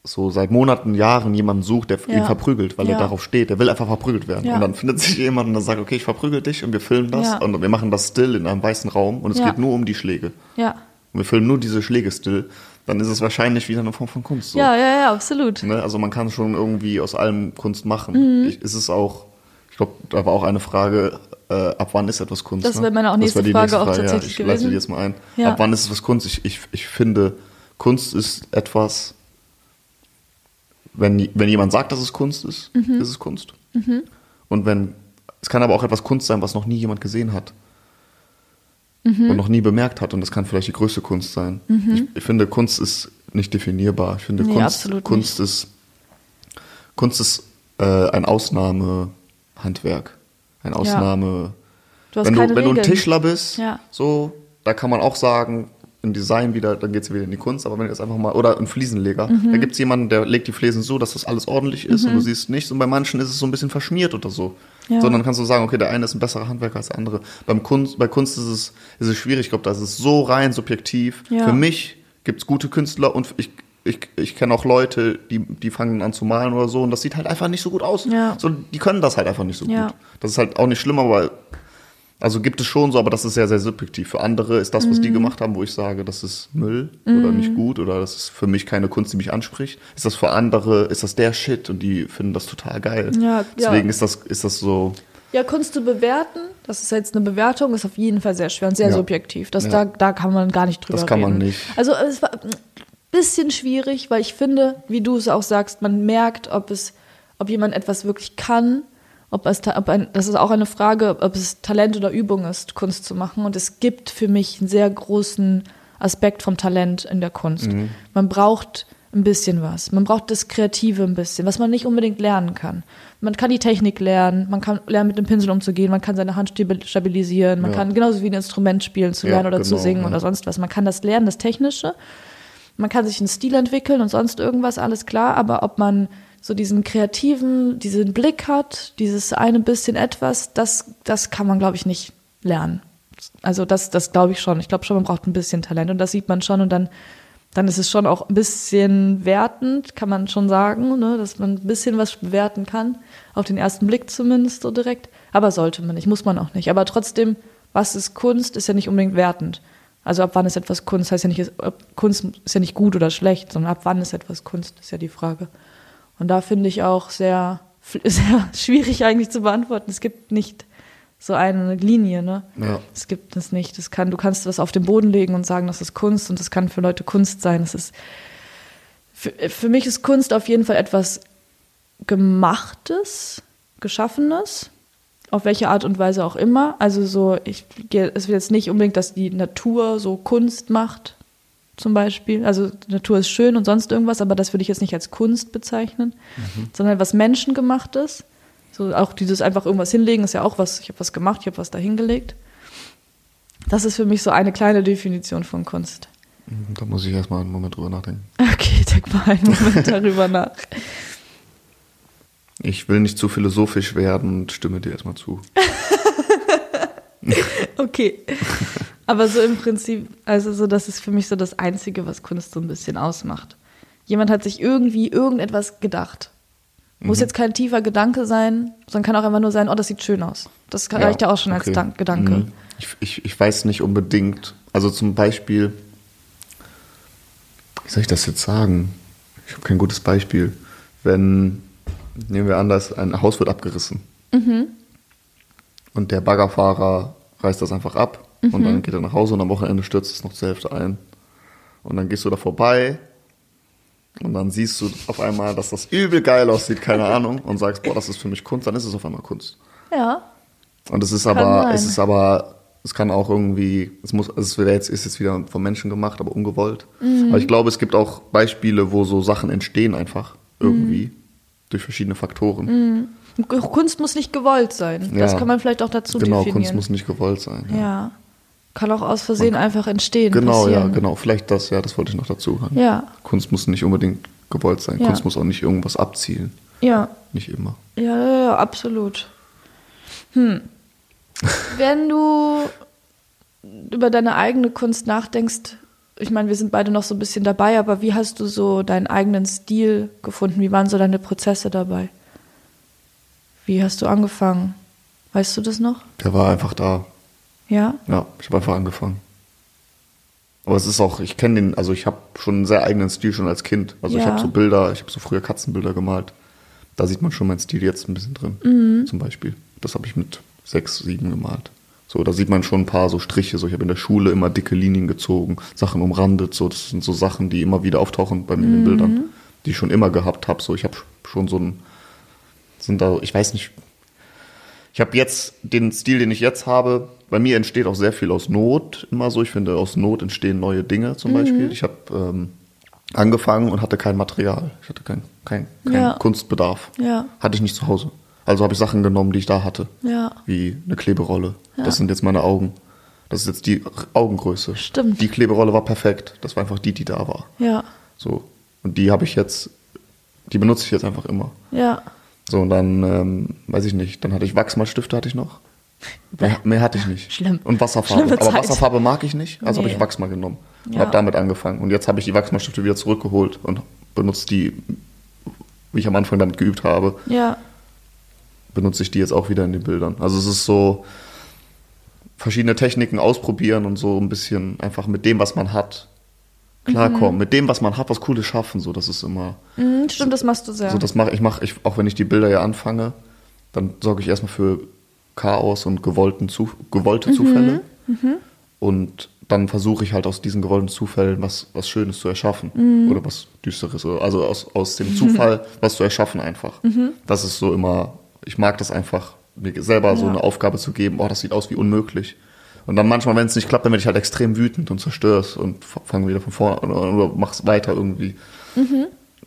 so seit Monaten, Jahren jemanden sucht, der
Ja.
ihn verprügelt, weil
Ja.
er darauf steht. Der will einfach verprügelt werden.
Ja.
Und dann findet sich jemand und dann sagt, okay, ich verprügel dich und wir filmen das und wir machen das still in einem weißen Raum und es geht nur um die Schläge.
ja.
Und wir filmen nur diese Schläge still. Dann ist es wahrscheinlich wieder eine Form von Kunst. So.
ja, ja, ja, absolut.
Ne? Also man kann schon irgendwie aus allem Kunst machen.
Mhm.
Ich, ist es auch, ich glaube, da war auch eine Frage, äh, ab wann ist etwas Kunst?
Das
ne?
wäre meine auch nächste
wär die
Frage auch tatsächlich
ja, ich
gewesen.
leite die jetzt mal ein.
Ja.
Ab wann ist es was Kunst? Ich, ich, ich finde, Kunst ist etwas, wenn, wenn jemand sagt, dass es Kunst ist,
Mhm.
ist es Kunst. Und wenn, es kann aber auch etwas Kunst sein, was noch nie jemand gesehen hat.
Mhm.
Und noch nie bemerkt hat. Und das kann vielleicht die größte Kunst sein. Ich, ich finde, Kunst ist nicht definierbar. Ich finde,
Nee,
Kunst. Kunst ist Kunst ist äh, ein Ausnahmehandwerk. Ein Ausnahme.
Du hast
wenn, du, wenn du ein. Tischler bist,
Ja.
so, da kann man auch sagen, im Design wieder, dann geht es wieder in die Kunst, aber wenn du jetzt einfach mal, oder ein Fliesenleger,
Mhm.
da gibt es jemanden, der legt die Fliesen so, dass das alles ordentlich ist und du siehst nichts und bei manchen ist es so ein bisschen verschmiert oder so.
Ja.
Sondern kannst du sagen, okay, der eine ist ein besserer Handwerker als der andere. Beim Kunst, bei Kunst ist es, ist es schwierig, ich glaube, da ist es so rein subjektiv.
Ja.
Für mich gibt es gute Künstler und ich, ich, ich kenne auch Leute, die, die fangen an zu malen oder so und das sieht halt einfach nicht so gut aus.
Ja.
So, die können das halt einfach nicht so gut. Das ist halt auch nicht schlimm, aber also gibt es schon so, aber das ist sehr, sehr subjektiv. Für andere ist das, was
Mhm.
die gemacht haben, wo ich sage, das ist Müll oder nicht gut oder das ist für mich keine Kunst, die mich anspricht. Ist das für andere, ist das der Shit und die finden das total geil.
Ja,
Deswegen
ja.
ist das, ist das so,
Ja, Kunst zu bewerten, das ist jetzt eine Bewertung, ist auf jeden Fall sehr schwer und sehr
Ja.
subjektiv. Das, da, da kann man gar nicht drüber
Das kann man
reden.
nicht.
Also es war ein bisschen schwierig, weil ich finde, wie du es auch sagst, man merkt, ob es, ob jemand etwas wirklich kann, ob es, ob ein, das ist auch eine Frage, ob es Talent oder Übung ist, Kunst zu machen. Und es gibt für mich einen sehr großen Aspekt vom Talent in der Kunst.
Mhm.
Man braucht ein bisschen was. Man braucht das Kreative ein bisschen, was man nicht unbedingt lernen kann. Man kann die Technik lernen, man kann lernen, mit dem Pinsel umzugehen, man kann seine Hand stabil- stabilisieren, man
Ja.
kann genauso wie ein Instrument spielen zu
Ja,
lernen oder zu
genau,
singen
ja.
oder sonst was. Man kann das lernen, das Technische. Man kann sich einen Stil entwickeln und sonst irgendwas, alles klar, aber ob man so diesen kreativen, diesen Blick hat, dieses eine bisschen etwas, das, das kann man, glaube ich, nicht lernen. Also das, das glaube ich schon. Ich glaube schon, man braucht ein bisschen Talent und das sieht man schon und dann, dann ist es schon auch ein bisschen wertend, kann man schon sagen, ne, dass man ein bisschen was bewerten kann, auf den ersten Blick zumindest so direkt. Aber sollte man nicht, muss man auch nicht. Aber trotzdem, was ist Kunst, ist ja nicht unbedingt wertend. Also ab wann ist etwas Kunst, heißt ja nicht, ob Kunst ist ja nicht gut oder schlecht, sondern ab wann ist etwas Kunst, ist ja die Frage. Und da finde ich auch sehr, sehr schwierig eigentlich zu beantworten. Es gibt nicht so eine Linie, ne?
Ja.
Es gibt es nicht. Es kann, du kannst was auf den Boden legen und sagen, das ist Kunst und das kann für Leute Kunst sein. Es ist, für, für mich ist Kunst auf jeden Fall etwas Gemachtes, Geschaffenes, auf welche Art und Weise auch immer. Also so, ich gehe, es wird jetzt nicht unbedingt, dass die Natur so Kunst macht. Zum Beispiel. Also Natur ist schön und sonst irgendwas, aber das würde ich jetzt nicht als Kunst bezeichnen,
Mhm.
sondern was menschengemachtes. So auch dieses einfach irgendwas hinlegen ist ja auch was, ich habe was gemacht, ich habe was da hingelegt. Das ist für mich so eine kleine Definition von Kunst.
Da muss ich erstmal einen Moment drüber nachdenken.
Okay, denk mal einen Moment darüber nach.
Ich will nicht zu philosophisch werden und stimme dir erstmal zu.
Okay. Aber so im Prinzip, also so, das ist für mich so das Einzige, was Kunst so ein bisschen ausmacht. Jemand hat sich irgendwie irgendetwas gedacht. Muss jetzt kein tiefer Gedanke sein, sondern kann auch einfach nur sein, oh, das sieht schön aus. Das kann- reicht ja auch schon als
okay.
Dank Gedanke.
Mhm. Ich, ich, ich weiß nicht unbedingt. Also zum Beispiel, wie soll ich das jetzt sagen? Ich habe kein gutes Beispiel. Wenn, nehmen wir an, dass ein Haus wird abgerissen.
Mhm.
Und der Baggerfahrer reißt das einfach ab und
Mhm.
dann geht er nach Hause und am Wochenende stürzt es noch zur Hälfte ein. Und dann gehst du da vorbei und dann siehst du auf einmal, dass das übel geil aussieht, keine Ahnung, und sagst, boah, das ist für mich Kunst, dann ist es auf einmal Kunst.
Ja.
Und es ist
Kann
aber,
sein.
es ist aber, es kann auch irgendwie, es muss, es wäre jetzt, ist jetzt wieder vom Menschen gemacht, aber ungewollt.
Mhm.
Aber ich glaube, es gibt auch Beispiele, wo so Sachen entstehen einfach irgendwie
Mhm.
durch verschiedene Faktoren.
Kunst muss nicht gewollt sein. Das
Ja.
kann man vielleicht auch dazu
genau,
definieren.
Kunst muss nicht gewollt sein. Ja.
ja. Kann auch aus Versehen einfach entstehen.
Genau, ja,
passieren.
genau. Vielleicht das, ja, das wollte ich noch dazu hören.
Ja.
Kunst muss nicht unbedingt gewollt sein.
Ja.
Kunst muss auch nicht irgendwas abzielen.
Ja.
Nicht immer.
Ja, ja, ja, absolut. Hm. Wenn du über deine eigene Kunst nachdenkst, ich meine, wir sind beide noch so ein bisschen dabei, aber wie hast du so deinen eigenen Stil gefunden? Wie waren so deine Prozesse dabei? Wie hast du angefangen? Weißt du das noch?
Der war einfach da.
Ja?
Ja, ich habe einfach angefangen. Aber es ist auch, ich kenne den, also ich habe schon einen sehr eigenen Stil schon als Kind. Also ich
Ja.
habe so Bilder, ich habe so früher Katzenbilder gemalt. Da sieht man schon meinen Stil jetzt ein bisschen drin.
Mhm.
Zum Beispiel. Das habe ich mit sechs, sieben gemalt. So, da sieht man schon ein paar so Striche. So, ich habe in der Schule immer dicke Linien gezogen, Sachen umrandet. So, das sind so Sachen, die immer wieder auftauchen bei mir in
Mhm.
den Bildern, die ich schon immer gehabt habe. So, ich habe schon so ein, sind da, ich weiß nicht, ich habe jetzt den Stil, den ich jetzt habe. Bei mir entsteht auch sehr viel aus Not immer so. Ich finde, aus Not entstehen neue Dinge zum Beispiel. Ich habe ähm, angefangen und hatte kein Material. Ich hatte kein, kein, kein
Ja.
Kunstbedarf.
Ja.
Hatte ich nicht zu Hause. Also habe ich Sachen genommen, die ich da hatte.
Ja.
Wie eine Kleberolle. Das sind jetzt meine Augen. Das ist jetzt die Augengröße.
Stimmt.
Die Kleberolle war perfekt. Das war einfach die, die da war.
Ja.
So. Und die habe ich jetzt, die benutze ich jetzt einfach immer.
Ja.
So, und dann, ähm, weiß ich nicht, dann hatte ich Wachsmalstifte, hatte ich noch. Mehr, mehr hatte ich nicht.
Schlimm.
Und Wasserfarbe. Aber. Wasserfarbe mag ich nicht, also habe
Nee.
ich Wachsmal genommen. Und
Ja.
habe damit angefangen. Und jetzt habe ich die Wachsmalstifte wieder zurückgeholt und benutze die, wie ich am Anfang damit geübt habe,
Ja.
benutze ich die jetzt auch wieder in den Bildern. Also es ist so verschiedene Techniken ausprobieren und so ein bisschen einfach mit dem, was man hat, klarkommen. Mit dem, was man hat, was Cooles schaffen. So, das ist immer.
Mhm, stimmt, das machst du sehr.
So, das mache ich, mache ich, auch wenn ich die Bilder ja anfange, dann sorge ich erstmal für Chaos und gewollten Zu, gewollte Zufälle. Und dann versuche ich halt aus diesen gewollten Zufällen was, was Schönes zu erschaffen. Oder was Düsteres. Also aus, aus dem Zufall was zu erschaffen einfach. Das ist so immer, ich mag das einfach, mir selber so
Ja.
eine Aufgabe zu geben, oh, das sieht aus wie unmöglich. Und dann manchmal, wenn es nicht klappt, dann werde ich halt extrem wütend und zerstör's und f- fange wieder von vorne an oder, oder mach's weiter irgendwie.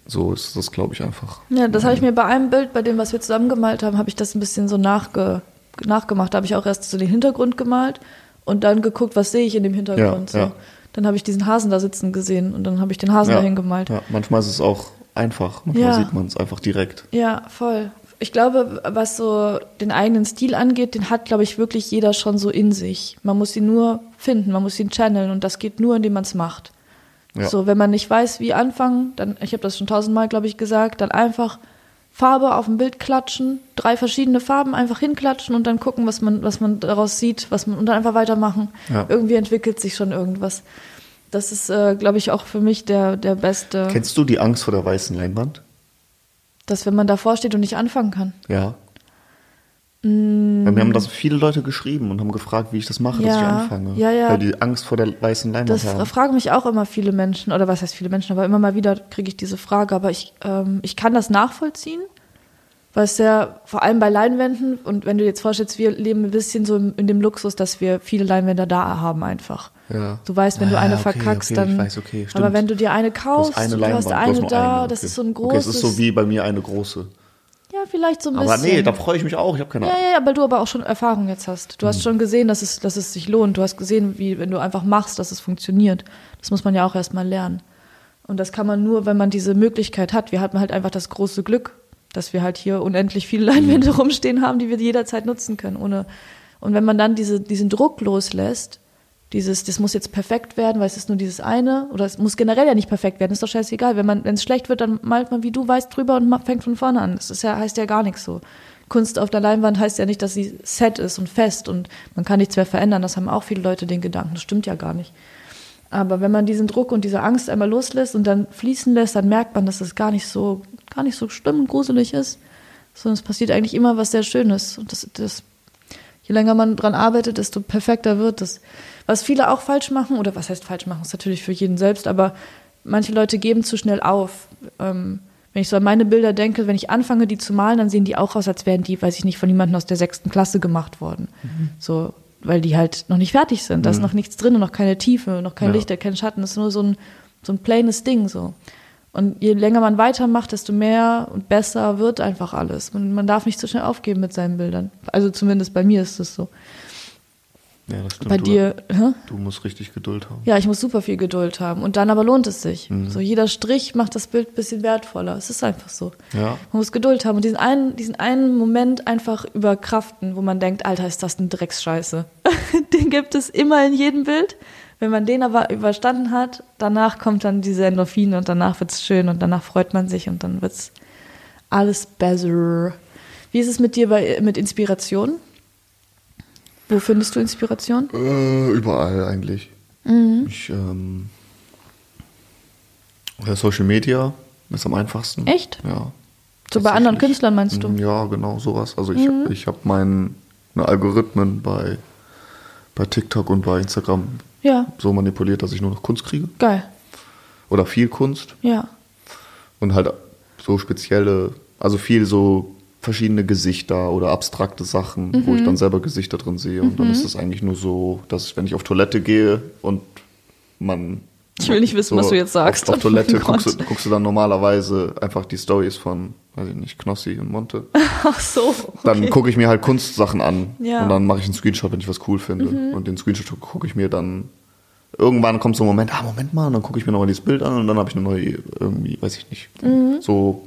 So ist das, glaube ich, einfach.
Ja, das habe ich mir bei einem Bild, bei dem, was wir zusammen gemalt haben, habe ich das ein bisschen so nachge nachgemacht. Da habe ich auch erst so den Hintergrund gemalt und dann geguckt, was sehe ich in dem Hintergrund.
Ja,
so.
ja.
Dann habe ich diesen Hasen da sitzen gesehen und dann habe ich den Hasen dahin gemalt.
Ja, manchmal ist es auch einfach. Manchmal
Ja.
sieht man es einfach direkt.
Ja, voll. Ich glaube, was so den eigenen Stil angeht, den hat, glaube ich, wirklich jeder schon so in sich. Man muss ihn nur finden, man muss ihn channeln und das geht nur, indem man es macht.
Ja.
So, wenn man nicht weiß, wie anfangen, dann, ich habe das schon tausendmal, glaube ich, gesagt, dann einfach Farbe auf dem Bild klatschen, drei verschiedene Farben einfach hinklatschen und dann gucken, was man, was man daraus sieht, was man und dann einfach weitermachen.
Ja.
Irgendwie entwickelt sich schon irgendwas. Das ist, äh, glaube ich, auch für mich der, der beste,
Kennst du die Angst vor der weißen Leinwand?
dass wenn man davor steht und nicht anfangen kann.
Ja.
Mm.
Weil mir haben das viele Leute geschrieben und haben gefragt, wie ich das mache, dass ich
Ja.
anfange.
Ja, ja.
Weil die Angst vor der weißen Leinwand
Das
haben.
fragen mich auch immer viele Menschen, oder was heißt viele Menschen, aber immer mal wieder kriege ich diese Frage, aber ich, ähm, ich kann das nachvollziehen, was ja vor allem bei Leinwänden und wenn du dir jetzt vorstellst, wir leben ein bisschen so in dem Luxus, dass wir viele Leinwände da haben einfach.
Ja.
Du weißt, wenn du
Ah,
eine
okay,
verkackst,
okay, ich
dann.
weiß, okay,
aber wenn du dir eine
Du
kaufst,
eine
du hast eine
du hast nur
da,
eine.
das
okay.
ist so ein
Okay,
großes.
es ist so wie bei mir eine große.
Ja, vielleicht so ein bisschen.
Aber nee, da freue ich mich auch. Ich habe keine
Ja,
Ahnung.
ja, ja, weil du aber auch schon Erfahrung jetzt hast. Du hast schon gesehen, dass es, dass es sich lohnt. Du hast gesehen, wie, wenn du einfach machst, dass es funktioniert. Das muss man ja auch erstmal lernen. Und das kann man nur, wenn man diese Möglichkeit hat. Wir hatten halt einfach das große Glück, dass wir halt hier unendlich viele Leinwände
Mhm.
rumstehen haben, die wir jederzeit nutzen können. Ohne und wenn man dann diese, diesen Druck loslässt, dieses, das muss jetzt perfekt werden, weil es ist nur dieses eine, oder es muss generell ja nicht perfekt werden, ist doch scheißegal. Wenn man, wenn es schlecht wird, dann malt man wie du weißt drüber und fängt von vorne an. Das ist ja, heißt ja gar nichts so. Kunst auf der Leinwand heißt ja nicht, dass sie set ist und fest und man kann nichts mehr verändern. Das haben auch viele Leute den Gedanken. Das stimmt ja gar nicht. Aber wenn man diesen Druck und diese Angst einmal loslässt und dann fließen lässt, dann merkt man, dass es gar nicht so, gar nicht so schlimm und gruselig ist, sondern es passiert eigentlich immer was sehr Schönes. Und das, das, je länger man dran arbeitet, desto perfekter wird es. Was viele auch falsch machen, oder was heißt falsch machen, ist natürlich für jeden selbst, aber manche Leute geben zu schnell auf. Ähm, wenn ich so an meine Bilder denke, wenn ich anfange, die zu malen, dann sehen die auch aus, als wären die, weiß ich nicht, von jemandem aus der sechsten Klasse gemacht worden. So, weil die halt noch nicht fertig sind. Da ist noch nichts drin, noch keine Tiefe, noch kein
Ja.
Licht, kein Schatten. Das ist nur so ein, so ein plaines Ding so. Und je länger man weitermacht, desto mehr und besser wird einfach alles. Man, man darf nicht so schnell aufgeben mit seinen Bildern. Also zumindest bei mir ist es so.
Ja, das stimmt.
Bei dir, hä?
Du musst richtig Geduld haben.
Ja, ich muss super viel Geduld haben. Und dann aber lohnt es sich.
Mhm.
So jeder Strich macht das Bild ein bisschen wertvoller. Es ist einfach so.
Ja.
Man muss Geduld haben und diesen einen, diesen einen Moment einfach überkraften, wo man denkt, Alter, ist das eine Drecksscheiße. Den gibt es immer in jedem Bild. Wenn man den aber überstanden hat, danach kommt dann diese Endorphine und danach wird's schön und danach freut man sich und dann wird's alles besser. Wie ist es mit dir bei, mit Inspiration? Wo findest du Inspiration?
Äh, überall eigentlich.
Mhm.
Ich, ähm, ja, Social Media ist am einfachsten.
Echt?
Ja.
So bei anderen. Künstlern meinst du? Mhm.
Ja, genau, sowas. Also ich, ich habe meine Algorithmen bei, bei TikTok und bei Instagram
Ja,
so manipuliert, dass ich nur noch Kunst kriege.
geil.
Oder viel Kunst.
Ja.
Und halt so spezielle, also viel so verschiedene Gesichter oder abstrakte Sachen, wo ich
Mhm.
dann selber Gesichter drin sehe. Und dann ist es eigentlich nur so, dass wenn ich auf Toilette gehe und man.
Ich will nicht wissen, was du jetzt sagst.
Auf, auf Toilette
Oh
guckst du, guckst du dann normalerweise einfach die Stories von, weiß ich nicht, Knossi und Monte.
Ach so.
Dann
okay.
gucke ich mir halt Kunstsachen an
Ja. Mhm.
und dann mache ich einen Screenshot, wenn ich was cool finde. Und den Screenshot gucke ich mir dann. Irgendwann kommt so ein Moment, ah, Moment mal, und dann gucke ich mir nochmal dieses Bild an und dann habe ich eine neue, irgendwie, weiß ich nicht, so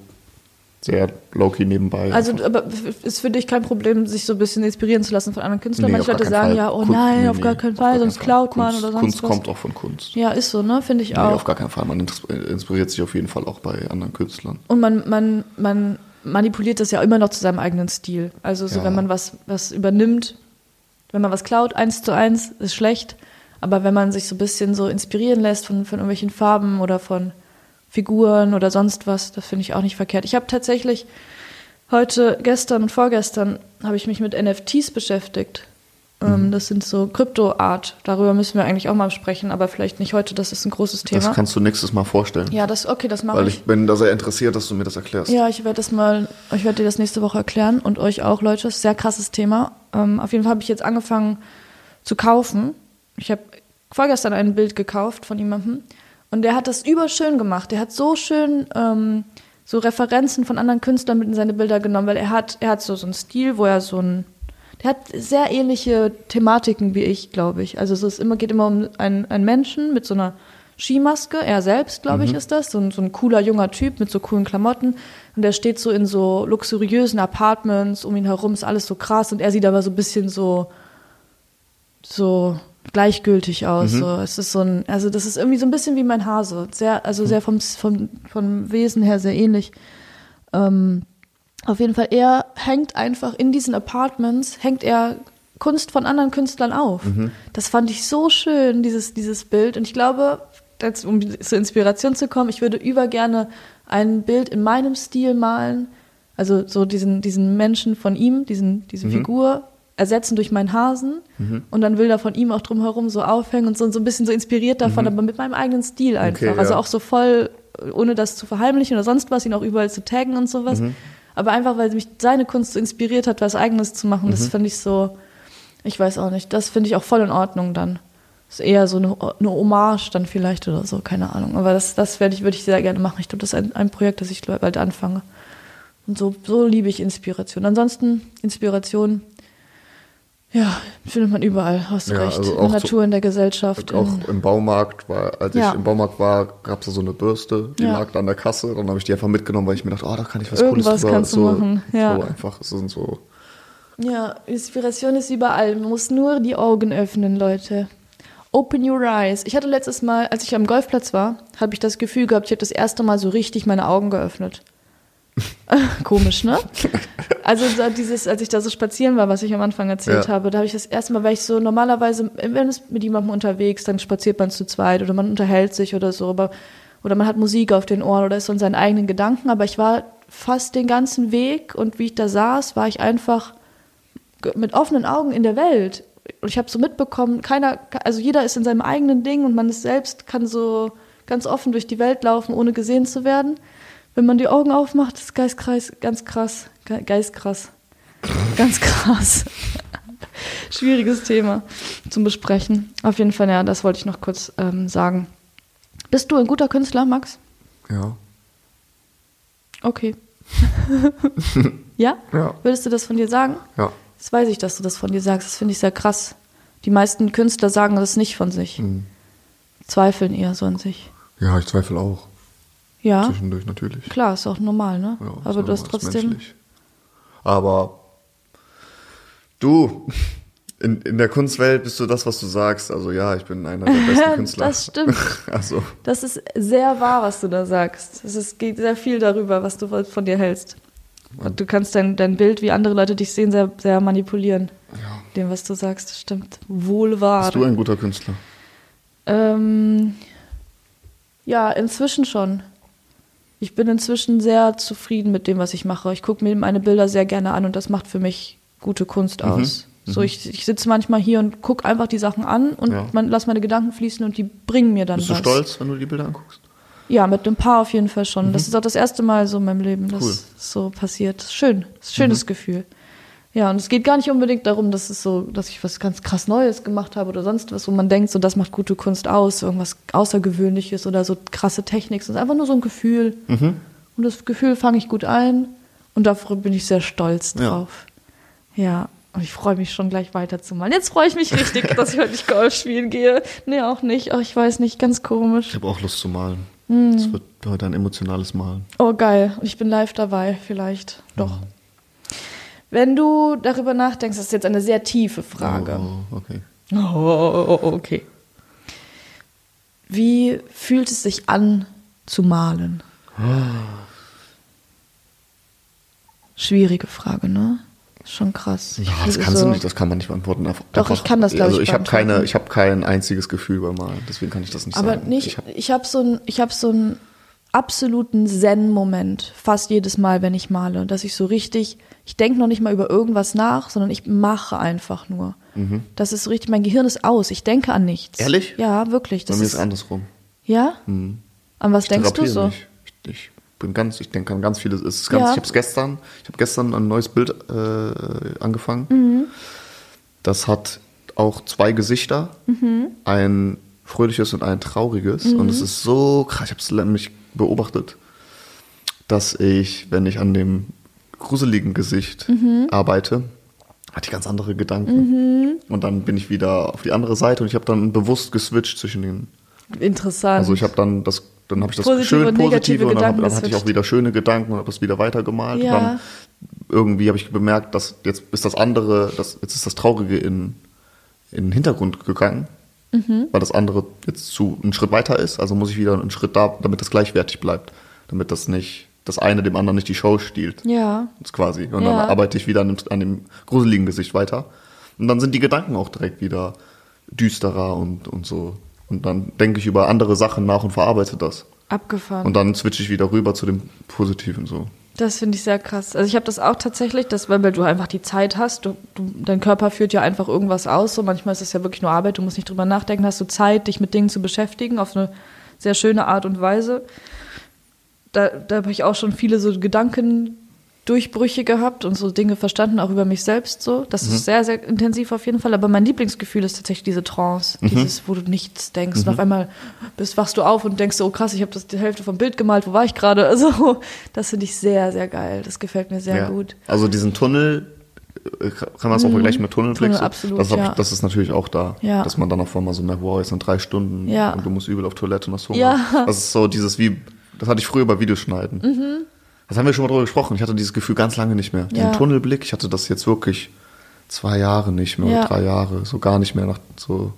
sehr low-key nebenbei.
Also,
einfach.
aber ist für dich kein Problem, sich so ein bisschen inspirieren zu lassen von anderen Künstlern?
Nee,
Manche Leute sagen
Fall.
ja, oh
Kunst-
nein,
nee,
auf gar
nee,
keinen Fall,
gar
sonst klaut man oder sonst
Kunst
was.
kommt auch von Kunst.
Ja, ist so, ne? Finde ich
Nee,
auch.
auf gar keinen Fall. Man ins- inspiriert sich auf jeden Fall auch bei anderen Künstlern.
Und man, man, man manipuliert das ja immer noch zu seinem eigenen Stil. Also so,
Ja.
wenn man was, was übernimmt, wenn man was klaut, eins zu eins, ist schlecht. Aber wenn man sich so ein bisschen so inspirieren lässt von, von irgendwelchen Farben oder von Figuren oder sonst was, das finde ich auch nicht verkehrt. Ich habe tatsächlich heute, gestern und vorgestern, habe ich mich mit NFTs beschäftigt. Ähm, das sind so Krypto-Art. Darüber müssen wir eigentlich auch mal sprechen, aber vielleicht nicht heute, das ist ein großes Thema.
Das kannst du nächstes Mal vorstellen.
ja, das, okay, das mache
Weil
ich.
ich bin da sehr interessiert, dass du mir das erklärst.
Ja, ich werde das mal, ich werde dir das nächste Woche erklären und euch auch, Leute. Das ist ein sehr krasses Thema. Ähm, auf jeden Fall habe ich jetzt angefangen zu kaufen. Ich habe vorgestern ein Bild gekauft von jemandem und der hat das überschön gemacht. Der hat so schön ähm, so Referenzen von anderen Künstlern mit in seine Bilder genommen, weil er hat, er hat so, so einen Stil, wo er so ein, der hat sehr ähnliche Thematiken wie ich, glaube ich. Also es ist immer, geht immer um einen, einen Menschen mit so einer Skimaske, er selbst, glaube ich, ist das, so ein, so ein cooler junger Typ mit so coolen Klamotten. Und der steht so in so luxuriösen Apartments, um ihn herum ist alles so krass. Und er sieht aber so ein bisschen so, so gleichgültig aus. So. Es ist so ein, also das ist irgendwie so ein bisschen wie mein Hase, sehr, also sehr vom, vom, vom Wesen her sehr ähnlich. Ähm, auf jeden Fall, er hängt einfach in diesen Apartments, hängt er Kunst von anderen Künstlern auf. Das fand ich so schön, dieses, dieses Bild. Und ich glaube, jetzt, um zur Inspiration zu kommen, ich würde übergerne ein Bild in meinem Stil malen, also so diesen, diesen Menschen von ihm, diesen, diese
Mhm.
Figur, ersetzen durch meinen Hasen und dann Bilder von ihm auch drumherum so aufhängen und so, so ein bisschen so inspiriert davon, aber mit meinem eigenen Stil einfach.
Mhm. Okay,
Also
ja.
auch so voll, ohne das zu verheimlichen oder sonst was, ihn auch überall zu taggen und sowas.
Mhm.
Aber einfach, weil mich seine Kunst so inspiriert hat, was Eigenes zu machen,
Mhm.
das finde ich so, ich weiß auch nicht, das finde ich auch voll in Ordnung dann. ist eher so eine, eine Hommage dann vielleicht oder so, keine Ahnung. Aber das, das werde ich, würde ich sehr gerne machen. Ich glaube, das ist ein, ein Projekt, das ich bald anfange. Und so, so liebe ich Inspiration. Ansonsten, Inspiration, ja, findet man überall, hast du
Ja,
recht.
also
in der
so-
Natur, in der Gesellschaft.
Auch im Baumarkt war, als
Ja.
ich im Baumarkt war, gab es da so eine Bürste, die
Ja.
lag da an der Kasse. Dann habe ich die einfach mitgenommen, weil ich mir dachte, oh, da kann ich was
Irgendwas
Cooles drüber.
kannst du
so,
machen, ja.
So einfach, es sind so.
Ja, Inspiration ist überall. Man muss nur die Augen öffnen, Leute. Open your eyes. Ich hatte letztes Mal, als ich am Golfplatz war, habe ich das Gefühl gehabt, ich habe das erste Mal so richtig meine Augen geöffnet. Komisch, ne? Also so dieses, als ich da so spazieren war, was ich am Anfang erzählt
Ja.
habe, da habe ich das erste Mal, weil ich so normalerweise, wenn es mit jemandem unterwegs, dann spaziert man zu zweit oder man unterhält sich oder so, aber oder man hat Musik auf den Ohren oder ist so in seinen eigenen Gedanken, aber ich war fast den ganzen Weg und wie ich da saß, war ich einfach mit offenen Augen in der Welt. Und ich habe so mitbekommen, keiner, also jeder ist in seinem eigenen Ding und man ist selbst, kann so ganz offen durch die Welt laufen, ohne gesehen zu werden. Wenn man die Augen aufmacht, ist geistkreis, ganz krass. Ge- Geistkrass. Ganz krass. Schwieriges Thema zum Besprechen. Auf jeden Fall, ja, das wollte ich noch kurz ähm, sagen. Bist du ein guter Künstler, Max?
Ja.
Okay. ja?
Ja.
Würdest du das von dir sagen?
Ja.
Das weiß ich, dass du das von dir sagst. Das finde ich sehr krass. Die meisten Künstler sagen das nicht von sich.
Hm.
Zweifeln eher so an sich.
Ja, ich zweifle auch.
Ja,
Zwischendurch natürlich.
klar, ist auch normal, ne?
Ja,
Aber du hast
normal,
trotzdem.
Aber du, in, in der Kunstwelt bist du das, was du sagst. Also ja, ich bin einer der besten Künstler.
Das stimmt.
Also,
Das ist sehr wahr, was du da sagst. Es ist, geht sehr viel darüber, was du von- dir hältst. Und du kannst dein, dein Bild, wie andere Leute dich sehen, sehr, sehr manipulieren.
ja.
Dem, was du sagst, stimmt. Wohl wahr.
Bist du ein guter Künstler?
Ähm, ja, inzwischen schon. Ich bin inzwischen sehr zufrieden mit dem, was ich mache. Ich gucke mir meine Bilder sehr gerne an und das macht für mich gute Kunst
Mhm.
aus. So, ich, ich sitze manchmal hier und gucke einfach die Sachen an und
Ja.
man, lass meine Gedanken fließen und die bringen mir dann
Bist du
was.
stolz, wenn du die Bilder anguckst?
Ja, mit einem Paar auf jeden Fall schon. Das ist auch das erste Mal so in meinem Leben, dass
Mhm. Cool.
so passiert. Schön, schönes Gefühl. Ja, und es geht gar nicht unbedingt darum, dass es so, dass ich was ganz krass Neues gemacht habe oder sonst was, wo man denkt, so das macht gute Kunst aus, irgendwas Außergewöhnliches oder so krasse Technik. Es ist einfach nur so ein Gefühl.
Mhm.
Und das Gefühl fange ich gut ein und dafür bin ich sehr stolz
Ja.
drauf. Ja. Und ich freue mich schon gleich weiterzumalen. Jetzt freue ich mich richtig, dass ich heute nicht Golf spielen gehe. Nee, auch nicht. Oh, ich weiß nicht, ganz komisch.
Ich habe auch Lust zu malen.
Hm.
Es wird heute ein emotionales Malen.
Oh, geil. Und ich bin live dabei, vielleicht. Doch. Wenn du darüber nachdenkst, das ist jetzt eine sehr tiefe Frage.
Oh, okay.
Oh, okay. Wie fühlt es sich an, zu malen? Schwierige Frage, ne? Schon krass.
Ja, das
fühle
kannst
so-
du nicht, das kann man nicht beantworten. Einfach,
Doch, ich kann das, glaub
Also
ich,
ich habe keine, ich habe kein einziges Gefühl beim Malen, deswegen kann ich das nicht
Aber
sagen.
nicht,
Ich hab,
ich habe so einen ich hab so einen absoluten Zen-Moment, fast jedes Mal, wenn ich male. Dass ich so richtig, ich denke noch nicht mal über irgendwas nach, sondern ich mache einfach nur. Das ist richtig, mein Gehirn ist aus, ich denke an nichts.
Mhm. Ehrlich?
Ja, wirklich.
bei
Das
mir
ist,
ist andersrum.
ja?
Mhm.
An was
Ich
denkst du so?
mich. Ich, ich bin ganz, ich denke an ganz vieles. Es ist ganz,
Ja.
Ich habe es gestern, ich habe gestern ein neues Bild äh, angefangen.
Mhm.
Das hat auch zwei Gesichter,
Mhm.
ein fröhliches und ein trauriges. Und es ist so krass. Ich habe es nämlich beobachtet, dass ich, wenn ich an dem gruseligen Gesicht
Mhm.
arbeite, hatte ich ganz andere Gedanken. Und dann bin ich wieder auf die andere Seite und ich habe dann bewusst geswitcht zwischen den
Interessant.
also ich habe dann das, dann habe ich das
Positive
schön
und
positive und dann, hab, dann hatte ich auch wieder schöne Gedanken und habe das wieder weitergemalt.
Ja.
Und dann irgendwie habe ich bemerkt, dass jetzt ist das andere, das, jetzt ist das Traurige in, in den Hintergrund gegangen,
Mhm.
weil das andere jetzt zu einen Schritt weiter ist. Also muss ich wieder einen Schritt da, damit das gleichwertig bleibt, damit das nicht das eine dem anderen nicht die Show stiehlt.
ja.
Das ist quasi. Und
Ja.
dann arbeite ich wieder an dem, an dem gruseligen Gesicht weiter. Und dann sind die Gedanken auch direkt wieder düsterer und, und so. Und dann denke ich über andere Sachen nach und verarbeite das.
Abgefahren.
Und dann switche ich wieder rüber zu dem Positiven so.
Das finde ich sehr krass. Also ich habe das auch tatsächlich, dass, weil du einfach die Zeit hast, du, du, dein Körper führt ja einfach irgendwas aus. So manchmal ist es ja wirklich nur Arbeit, du musst nicht drüber nachdenken, hast du Zeit, dich mit Dingen zu beschäftigen auf eine sehr schöne Art und Weise. Da, da habe ich auch schon viele so Gedanken Durchbrüche gehabt und so Dinge verstanden, auch über mich selbst so. Das ist sehr, sehr intensiv auf jeden Fall. Aber mein Lieblingsgefühl ist tatsächlich diese Trance, dieses, wo du nichts denkst. Und auf einmal bist, wachst du auf und denkst so, oh krass, ich habe das die Hälfte vom Bild gemalt, wo war ich gerade? Also, das finde ich sehr, sehr geil. Das gefällt mir sehr
ja.
gut.
Also diesen Tunnel, äh, kann man es auch vergleichen mit Tunnelblick?
Tunnel,
so?
absolut,
das,
ja.
ich, das ist natürlich auch da.
Ja.
Dass man dann auf einmal so merkt, wow, jetzt sind drei Stunden
Ja.
und du musst übel auf Toilette und hast Hunger.
Ja.
Das ist so dieses wie, das hatte ich früher bei Videoschneiden.
Mhm.
Das haben wir schon mal drüber gesprochen. Ich hatte dieses Gefühl ganz lange nicht mehr.
Ja.
Den Tunnelblick, ich hatte das jetzt wirklich zwei Jahre nicht mehr
Ja.
oder drei Jahre, so gar nicht mehr nach so.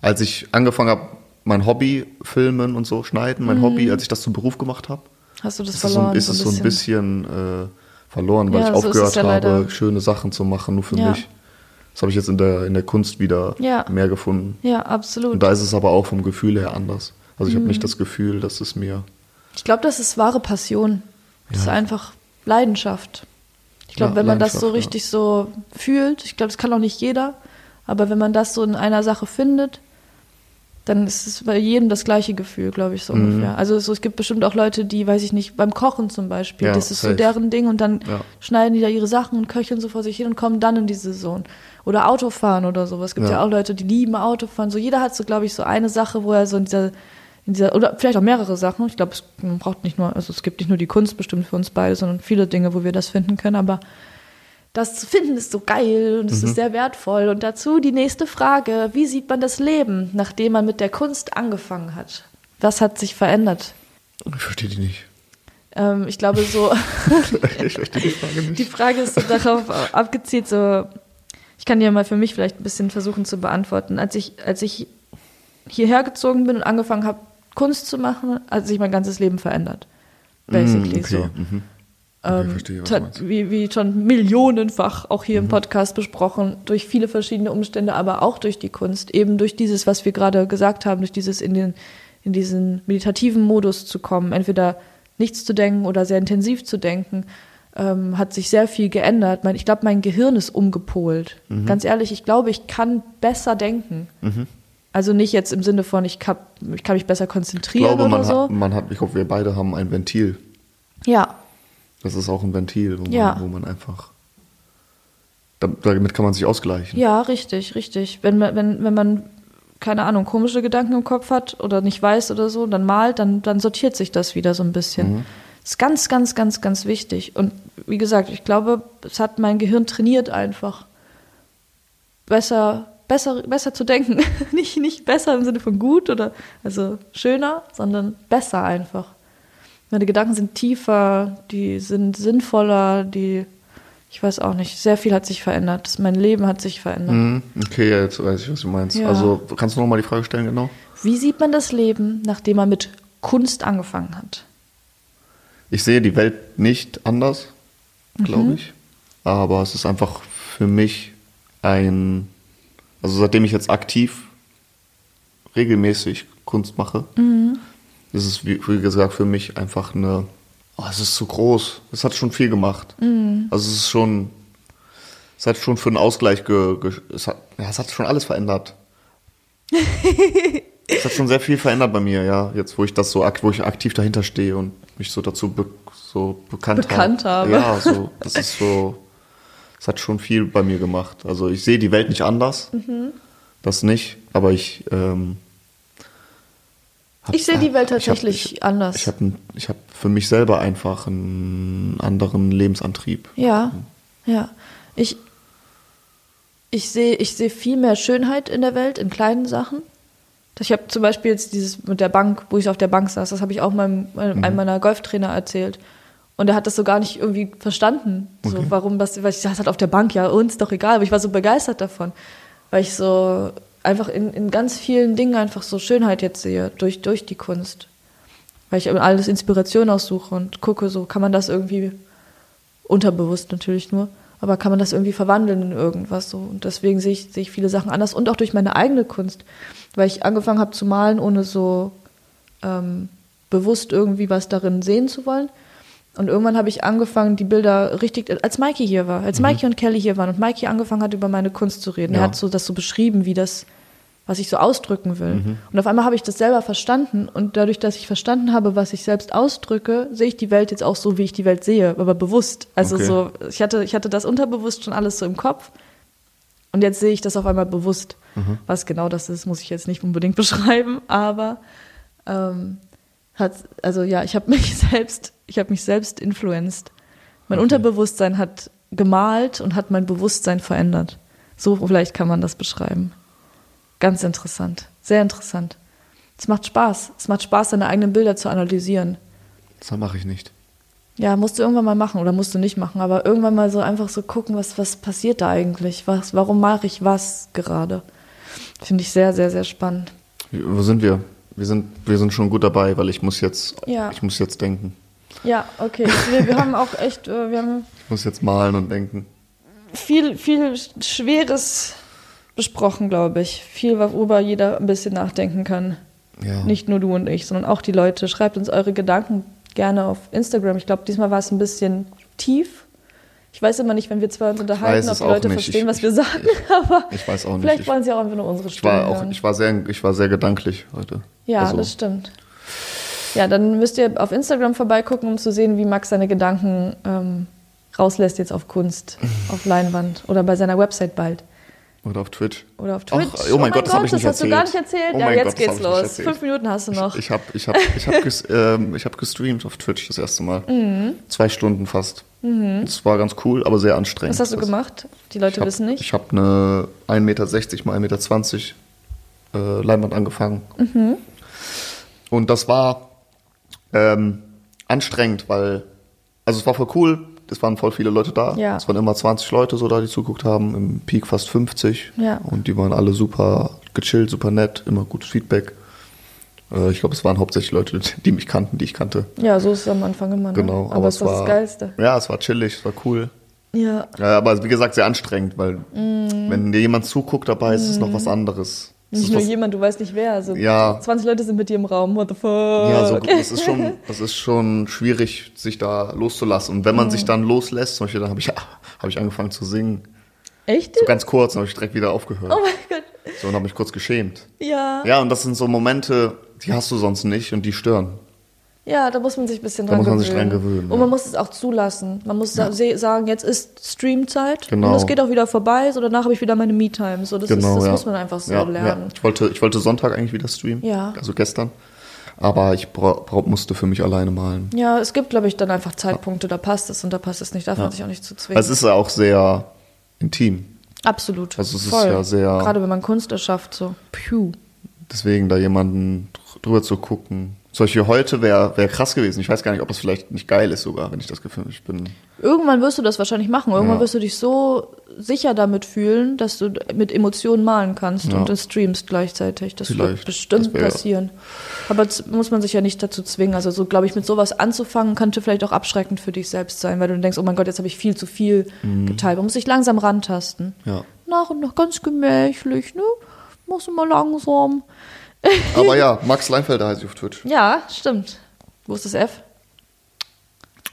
Als ich angefangen habe, mein Hobby filmen und so schneiden, mein Hobby, als ich das zum Beruf gemacht habe,
Hast du das
ist es so,
Mhm. verloren?
ist es so ein bisschen äh, verloren, weil
Ja,
ich
so
aufgehört
ja
habe,
leider.
schöne Sachen zu machen, nur für
Ja.
mich. Das habe ich jetzt in der, in der Kunst wieder mehr gefunden.
Ja, absolut.
Und da ist es aber auch vom Gefühl her anders. Also ich habe
Mhm.
nicht das Gefühl, dass es mir.
Ich glaube, das ist wahre Passion. Das ist einfach Leidenschaft. Ich glaube,
Ja,
wenn man das so richtig so fühlt, ich glaube, das kann auch nicht jeder, aber wenn man das so in einer Sache findet, dann ist es bei jedem das gleiche Gefühl, glaube ich, so
Mhm.
ungefähr. Also so, es gibt bestimmt auch Leute, die, weiß ich nicht, beim Kochen zum Beispiel,
Ja,
das ist so
safe.
deren Ding und dann
Ja.
schneiden die da ihre Sachen und köcheln so vor sich hin und kommen dann in die Saison. Oder Autofahren oder sowas. Es gibt ja.
Ja.
auch Leute, die lieben Autofahren. So jeder hat so, glaube ich, so eine Sache, wo er so in dieser, dieser oder vielleicht auch mehrere Sachen. Ich glaube, es braucht nicht nur, also es gibt nicht nur die Kunst bestimmt für uns beide, sondern viele Dinge, wo wir das finden können. Aber das zu finden ist so geil und es
Mhm.
ist sehr wertvoll. Und dazu die nächste Frage: Wie sieht man das Leben, nachdem man mit der Kunst angefangen hat? Was hat sich verändert?
Ich verstehe die nicht.
Ähm, ich glaube, so.
ich verstehe die Frage nicht.
Die Frage ist so darauf abgezielt, so, ich kann dir mal für mich vielleicht ein bisschen versuchen zu beantworten. Als ich, als ich hierher gezogen bin und angefangen habe, Kunst zu machen, hat sich mein ganzes Leben verändert. Basically
Mm, okay.
so.
Mhm. Okay,
Ähm,
verstehe,
wie, wie schon millionenfach auch hier
Mhm.
im Podcast besprochen, durch viele verschiedene Umstände, aber auch durch die Kunst, eben durch dieses, was wir gerade gesagt haben, durch dieses in den in diesen meditativen Modus zu kommen, entweder nichts zu denken oder sehr intensiv zu denken, ähm, hat sich sehr viel geändert. Mein, ich glaube, mein Gehirn ist umgepolt.
Mhm.
Ganz ehrlich, ich glaube, ich kann besser denken. Also nicht jetzt im Sinne von, ich, kann, ich kann mich besser
Ich
konzentrieren
glaube, man
oder so.
hat, man hat, ich hoffe, wir beide haben ein Ventil.
ja,
Das ist auch ein Ventil, wo man,
Ja.
wo man einfach. da- Damit kann man sich ausgleichen.
Ja, richtig, richtig. Wenn man, wenn, wenn man, keine Ahnung, komische Gedanken im Kopf hat oder nicht weiß oder so, dann malt, dann, dann sortiert sich das wieder so ein bisschen. Das ist ganz, ganz, ganz, ganz wichtig. Und wie gesagt, ich glaube, es hat mein Gehirn trainiert einfach. Besser, besser, besser zu denken. nicht, nicht besser im Sinne von gut oder also schöner, sondern besser einfach. Meine Gedanken sind tiefer, die sind sinnvoller, die, ich weiß auch nicht, sehr viel hat sich verändert. Mein Leben hat sich verändert.
Mhm. Okay, ja, jetzt weiß ich, was du meinst.
Ja.
Also, kannst du nochmal die Frage stellen, genau?
Wie sieht man das Leben, nachdem man mit Kunst angefangen hat?
Ich sehe die Welt nicht anders, glaube
Mhm.
ich. Aber es ist einfach für mich ein. Also, seitdem ich jetzt aktiv regelmäßig Kunst mache,
Mhm.
ist es, wie, wie gesagt, für mich einfach eine. Oh, es ist zu groß. Es hat schon viel gemacht.
Mhm.
Also, es ist schon. Es hat schon für einen Ausgleich ge, ge, es, hat, ja, es hat schon alles verändert. es hat schon sehr viel verändert bei mir, ja. Jetzt, wo ich das so, wo ich aktiv dahinter stehe und mich so dazu be, so bekannt,
Bekannt habe.
Ja, so, das ist so, es hat schon viel bei mir gemacht. Also ich sehe die Welt nicht anders,
Mhm.
das nicht, aber ich, ähm, hab-
Ich sehe die Welt
ich hab-
tatsächlich
ich,
anders.
Ich habe ich hab für mich selber einfach einen anderen Lebensantrieb.
Ja, ja. Ich, ich sehe ich sehe viel mehr Schönheit in der Welt, in kleinen Sachen. Ich habe zum Beispiel jetzt dieses mit der Bank, wo ich auf der Bank saß, das habe ich auch meinem, einem meiner Golftrainer erzählt. Und er hat das so gar nicht irgendwie verstanden. So,
Okay.
warum das, weil ich saß halt auf der Bank, ja, uns doch egal, aber ich war so begeistert davon. Weil ich so einfach in, in ganz vielen Dingen einfach so Schönheit jetzt sehe, durch, durch die Kunst. Weil ich alles Inspiration aussuche und gucke, so kann man das irgendwie unterbewusst natürlich nur, aber kann man das irgendwie verwandeln in irgendwas so. Und deswegen sehe ich, sehe ich viele Sachen anders und auch durch meine eigene Kunst, weil ich angefangen habe zu malen, ohne so ähm, bewusst irgendwie was darin sehen zu wollen. Und irgendwann habe ich angefangen, die Bilder richtig, als Mikey hier war, als Mikey und Kelly hier waren und Mikey angefangen hat, über meine Kunst zu reden. Er
Ja.
hat so das so beschrieben, wie das, was ich so ausdrücken will. Und auf einmal habe ich das selber verstanden und dadurch, dass ich verstanden habe, was ich selbst ausdrücke, sehe ich die Welt jetzt auch so, wie ich die Welt sehe, aber bewusst. Also
Okay.
so, ich hatte, ich hatte das unterbewusst schon alles so im Kopf und jetzt sehe ich das auf einmal bewusst. Was genau das ist, muss ich jetzt nicht unbedingt beschreiben, aber ähm, hat, also ja, ich habe mich selbst, ich habe mich selbst influenced. Mein Unterbewusstsein hat gemalt und hat mein Bewusstsein verändert. So vielleicht kann man das beschreiben. Ganz interessant, sehr interessant. Es macht Spaß. Es macht Spaß, seine eigenen Bilder zu analysieren.
Das mache ich nicht.
Ja, musst du irgendwann mal machen oder musst du nicht machen, aber irgendwann mal so einfach so gucken, was, was passiert da eigentlich? Was, warum mache ich was gerade? Finde ich sehr, sehr, sehr spannend.
Wo sind wir? Wir sind, wir sind schon gut dabei, weil ich muss jetzt,
Ja.
ich muss jetzt denken.
Ja, okay. Wir, wir haben auch echt, äh, wir haben
Ich muss jetzt malen und denken.
viel, viel Schweres besprochen, glaube ich. Viel, worüber jeder ein bisschen nachdenken kann.
Ja.
Nicht nur du und ich, sondern auch die Leute. Schreibt uns eure Gedanken gerne auf Instagram. Ich glaube, diesmal war es ein bisschen tief. Ich weiß immer nicht, wenn wir zwei uns unterhalten, ob
es
die
auch
Leute
nicht.
verstehen,
Ich-
was wir sagen. Aber
Ich weiß auch nicht.
vielleicht
Ich-
wollen sie auch einfach nur unsere
Ich war auch,
hören.
ich war sehr, ich war sehr gedanklich heute.
Ja,
Also,
das stimmt. Ja, dann müsst ihr auf Instagram vorbeigucken, um zu sehen, wie Max seine Gedanken ähm, rauslässt jetzt auf Kunst, auf Leinwand oder bei seiner Website bald.
Oder auf Twitch.
Oder auf
Ach,
Twitch.
oh mein Gott, das ich nicht
hast du gar nicht
erzählt.
erzählt.
Oh
ja,
mein
jetzt
Gott, das
geht's
ich
los.
erzählt.
Fünf Minuten hast du noch.
Ich habe ich hab, ich hab ges, ähm, ich hab gestreamt auf Twitch das erste Mal. Zwei Stunden fast. Das war ganz cool, aber sehr anstrengend.
Mhm. Was hast du
Das-
gemacht? Die Leute
Ich hab,
wissen nicht.
Ich habe eine 1,60 Meter mal 1,20 Meter äh, Leinwand angefangen.
Mhm.
Und das war ähm, anstrengend, weil, also es war voll cool, es waren voll viele Leute da.
Ja.
Es waren immer 20 Leute so da, die zuguckt haben, im Peak fast 50.
Ja.
Und die waren alle super gechillt, super nett, immer gutes Feedback. Äh, ich glaube, es waren hauptsächlich Leute, die mich kannten, die ich kannte.
Ja, so ist es am Anfang immer. Ne?
Genau.
Aber, es war das Geilste.
Ja, es war chillig, es war cool.
Ja.
Ja, aber wie gesagt, sehr anstrengend, weil wenn dir jemand zuguckt dabei, ist es noch was anderes.
Nicht nur jemand, du weißt nicht wer. Also
Ja.
20 Leute sind mit dir im Raum. What the fuck?
ja, so, das, ist schon, das ist schon schwierig, sich da loszulassen. Und wenn man
Mhm.
sich dann loslässt, zum Beispiel, dann habe ich, hab ich angefangen zu singen.
Echt?
So ganz kurz, dann habe ich direkt wieder aufgehört.
Oh mein Gott.
So, und habe mich kurz geschämt.
Ja.
Ja, und das sind so Momente, die hast du sonst nicht und die stören.
Ja, da muss man sich ein bisschen
Da
dran
muss man
gewöhnen.
sich dran gewöhnen,
Und
ja.
man muss es auch zulassen. Man muss se- sagen, jetzt ist Streamzeit
Genau.
und es geht auch wieder vorbei, so danach habe ich wieder meine Me-Time. So, das, ist, das
ja.
muss man einfach so
ja,
lernen.
Ja. Ich, wollte, ich wollte Sonntag eigentlich wieder streamen.
Ja.
Also gestern. Aber ich musste für mich alleine malen.
Ja, es gibt, glaube ich, dann einfach Zeitpunkte, da passt es und da passt es nicht. Darf man sich auch nicht zu zwingen.
Es ist ja auch sehr intim.
Absolut.
Also es ist
Voll.
ja sehr-
Gerade wenn man Kunst erschafft, so. Piu.
Deswegen da jemanden dr- drüber zu gucken. Beispiel heute wäre wär krass gewesen. Ich weiß gar nicht, ob das vielleicht nicht geil ist sogar, wenn ich das Gefühl ich bin.
Irgendwann wirst du das wahrscheinlich machen. Irgendwann
Ja.
wirst du dich so sicher damit fühlen, dass du mit Emotionen malen kannst
Ja.
und es streamst gleichzeitig. Das wird
Vielleicht.
bestimmt
Das
passieren. Aber muss man sich ja nicht dazu zwingen. Also so, glaube ich, mit sowas anzufangen, könnte vielleicht auch abschreckend für dich selbst sein, weil du denkst, oh mein Gott, jetzt habe ich viel zu viel
Mhm.
geteilt. Man muss sich langsam rantasten.
Ja.
Nach und nach ganz gemächlich, ne? Du mal langsam.
Aber ja, Max Leinfelder heiße ich auf Twitch.
Ja, stimmt. Wo ist das F?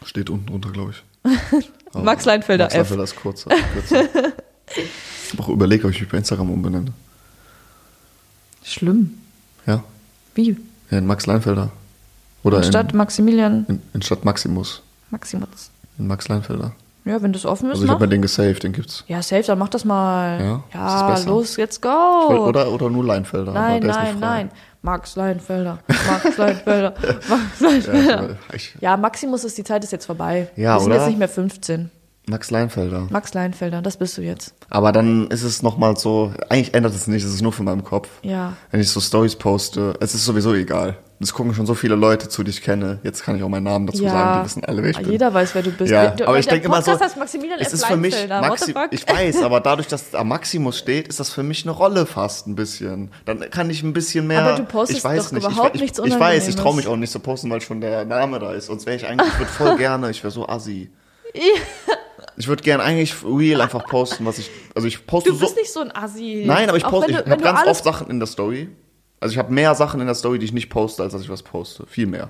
Steht unten drunter, glaube ich.
Max Leinfelder
Max
F.
Leinfelder ist kurz. ich habe auch überlegt, ob ich mich bei Instagram umbenenne.
Schlimm.
Ja.
Wie?
Ja, in Max Leinfelder. Oder
Anstatt
in,
Maximilian
in, in Stadt Maximus.
Maximus.
In Max Leinfelder.
Ja, wenn das offen ist,
Also ich habe mir den gesaved, den gibt's.
Ja, safe, dann mach das mal.
Ja?
Ja,
das
los, jetzt go.
Wollt- Oder, oder nur Leinfelder.
nein, nein, nein. Max Leinfelder. Max Leinfelder. Max
Ja,
Leinfelder.
ich,
Ja, Maximus ist, die Zeit ist jetzt vorbei.
Ja,
Wir sind
oder?
jetzt nicht mehr 15.
Max Leinfelder.
Max Leinfelder, das bist du jetzt.
Aber dann ist es nochmal so, eigentlich ändert es nicht, es ist nur für meinen Kopf.
Ja.
Wenn ich so Stories poste, es ist sowieso egal. Es gucken schon so viele Leute zu, die ich kenne. Jetzt kann ich auch meinen Namen dazu sagen, die wissen alle, wer ich bin.
Jeder weiß, wer du bist.
Ja,
Der-
aber ich denke immer so, es ist für mich Maxi ich weiß, aber dadurch, dass da Maximus steht, ist das für mich eine Rolle fast ein bisschen. Dann kann ich ein bisschen mehr.
Aber du postest
ich weiß
doch
nicht.
überhaupt
ich,
nichts
ich, ich weiß, ich traue mich auch nicht zu posten, weil schon der Name da ist. Sonst wäre ich eigentlich, ich würde voll gerne, ich wäre so assi. Ich würde gerne eigentlich real einfach posten, was ich, also ich poste
Du
so.
bist nicht so ein Assi.
Nein, aber ich poste, ich
du- wenn
habe
du
ganz oft Sachen in der Story. Also ich habe mehr Sachen in der Story, die ich nicht poste, als dass ich was poste. Viel mehr.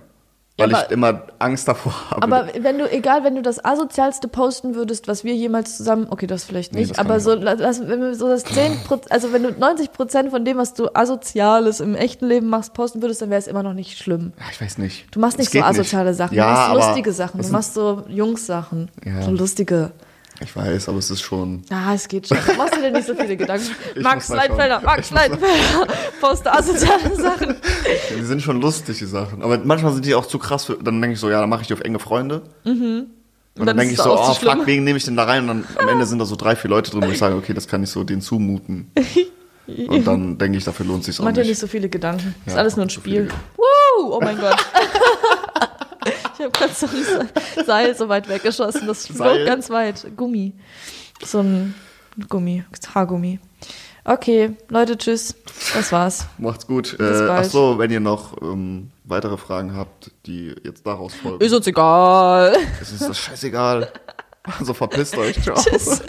weil
aber-
ich immer Angst davor habe.
Aber wenn du, egal, wenn du das asozialste posten würdest, was wir jemals zusammen, okay, das vielleicht
Nee,
nicht,
das kann
aber so, lass, wenn wir so das 10 also wenn du 90% von dem, was du asoziales im echten Leben machst, posten würdest, dann wäre es immer noch nicht schlimm.
ja, ich weiß nicht.
Du machst nicht
Es
so asoziale Sachen,
Ja,
du machst lustige Sachen, du machst so Jungs-Sachen,
Ja.
so lustige.
Ich weiß, aber es ist schon.
Ah, es geht schon. Machst du dir nicht so viele Gedanken? Max. Leitfelder, Max Leitfelder, poste asoziale Sachen.
Die sind schon lustig, die Sachen. Aber manchmal sind die auch zu krass für. Dann denke ich so, ja, dann mache ich die auf enge Freunde. Und dann,
dann
denke
ist
ich
es
so, oh
schlimm.
fuck, wen nehme ich denn da rein? Und dann am Ende sind da so drei, vier Leute drin, wo ich sage, okay, das kann ich so denen zumuten. Und dann denke ich, dafür lohnt sich auch
Mach dir
nicht.
nicht so viele Gedanken. ist
Ja,
alles nur ein
so
Spiel.
viele.
Woo! Oh mein Gott. ich habe gerade so ein Seil so weit weggeschossen. Das flog ganz weit. Gummi. So ein Gummi. Haargummi. Okay, Leute, tschüss. Das war's.
Macht's gut.
Bis
Äh,
bald.
ach so, wenn ihr noch ähm, weitere Fragen habt, die jetzt daraus folgen,
Ist uns egal.
ist uns das scheißegal. Also verpisst euch. Ciao.
Tschüss.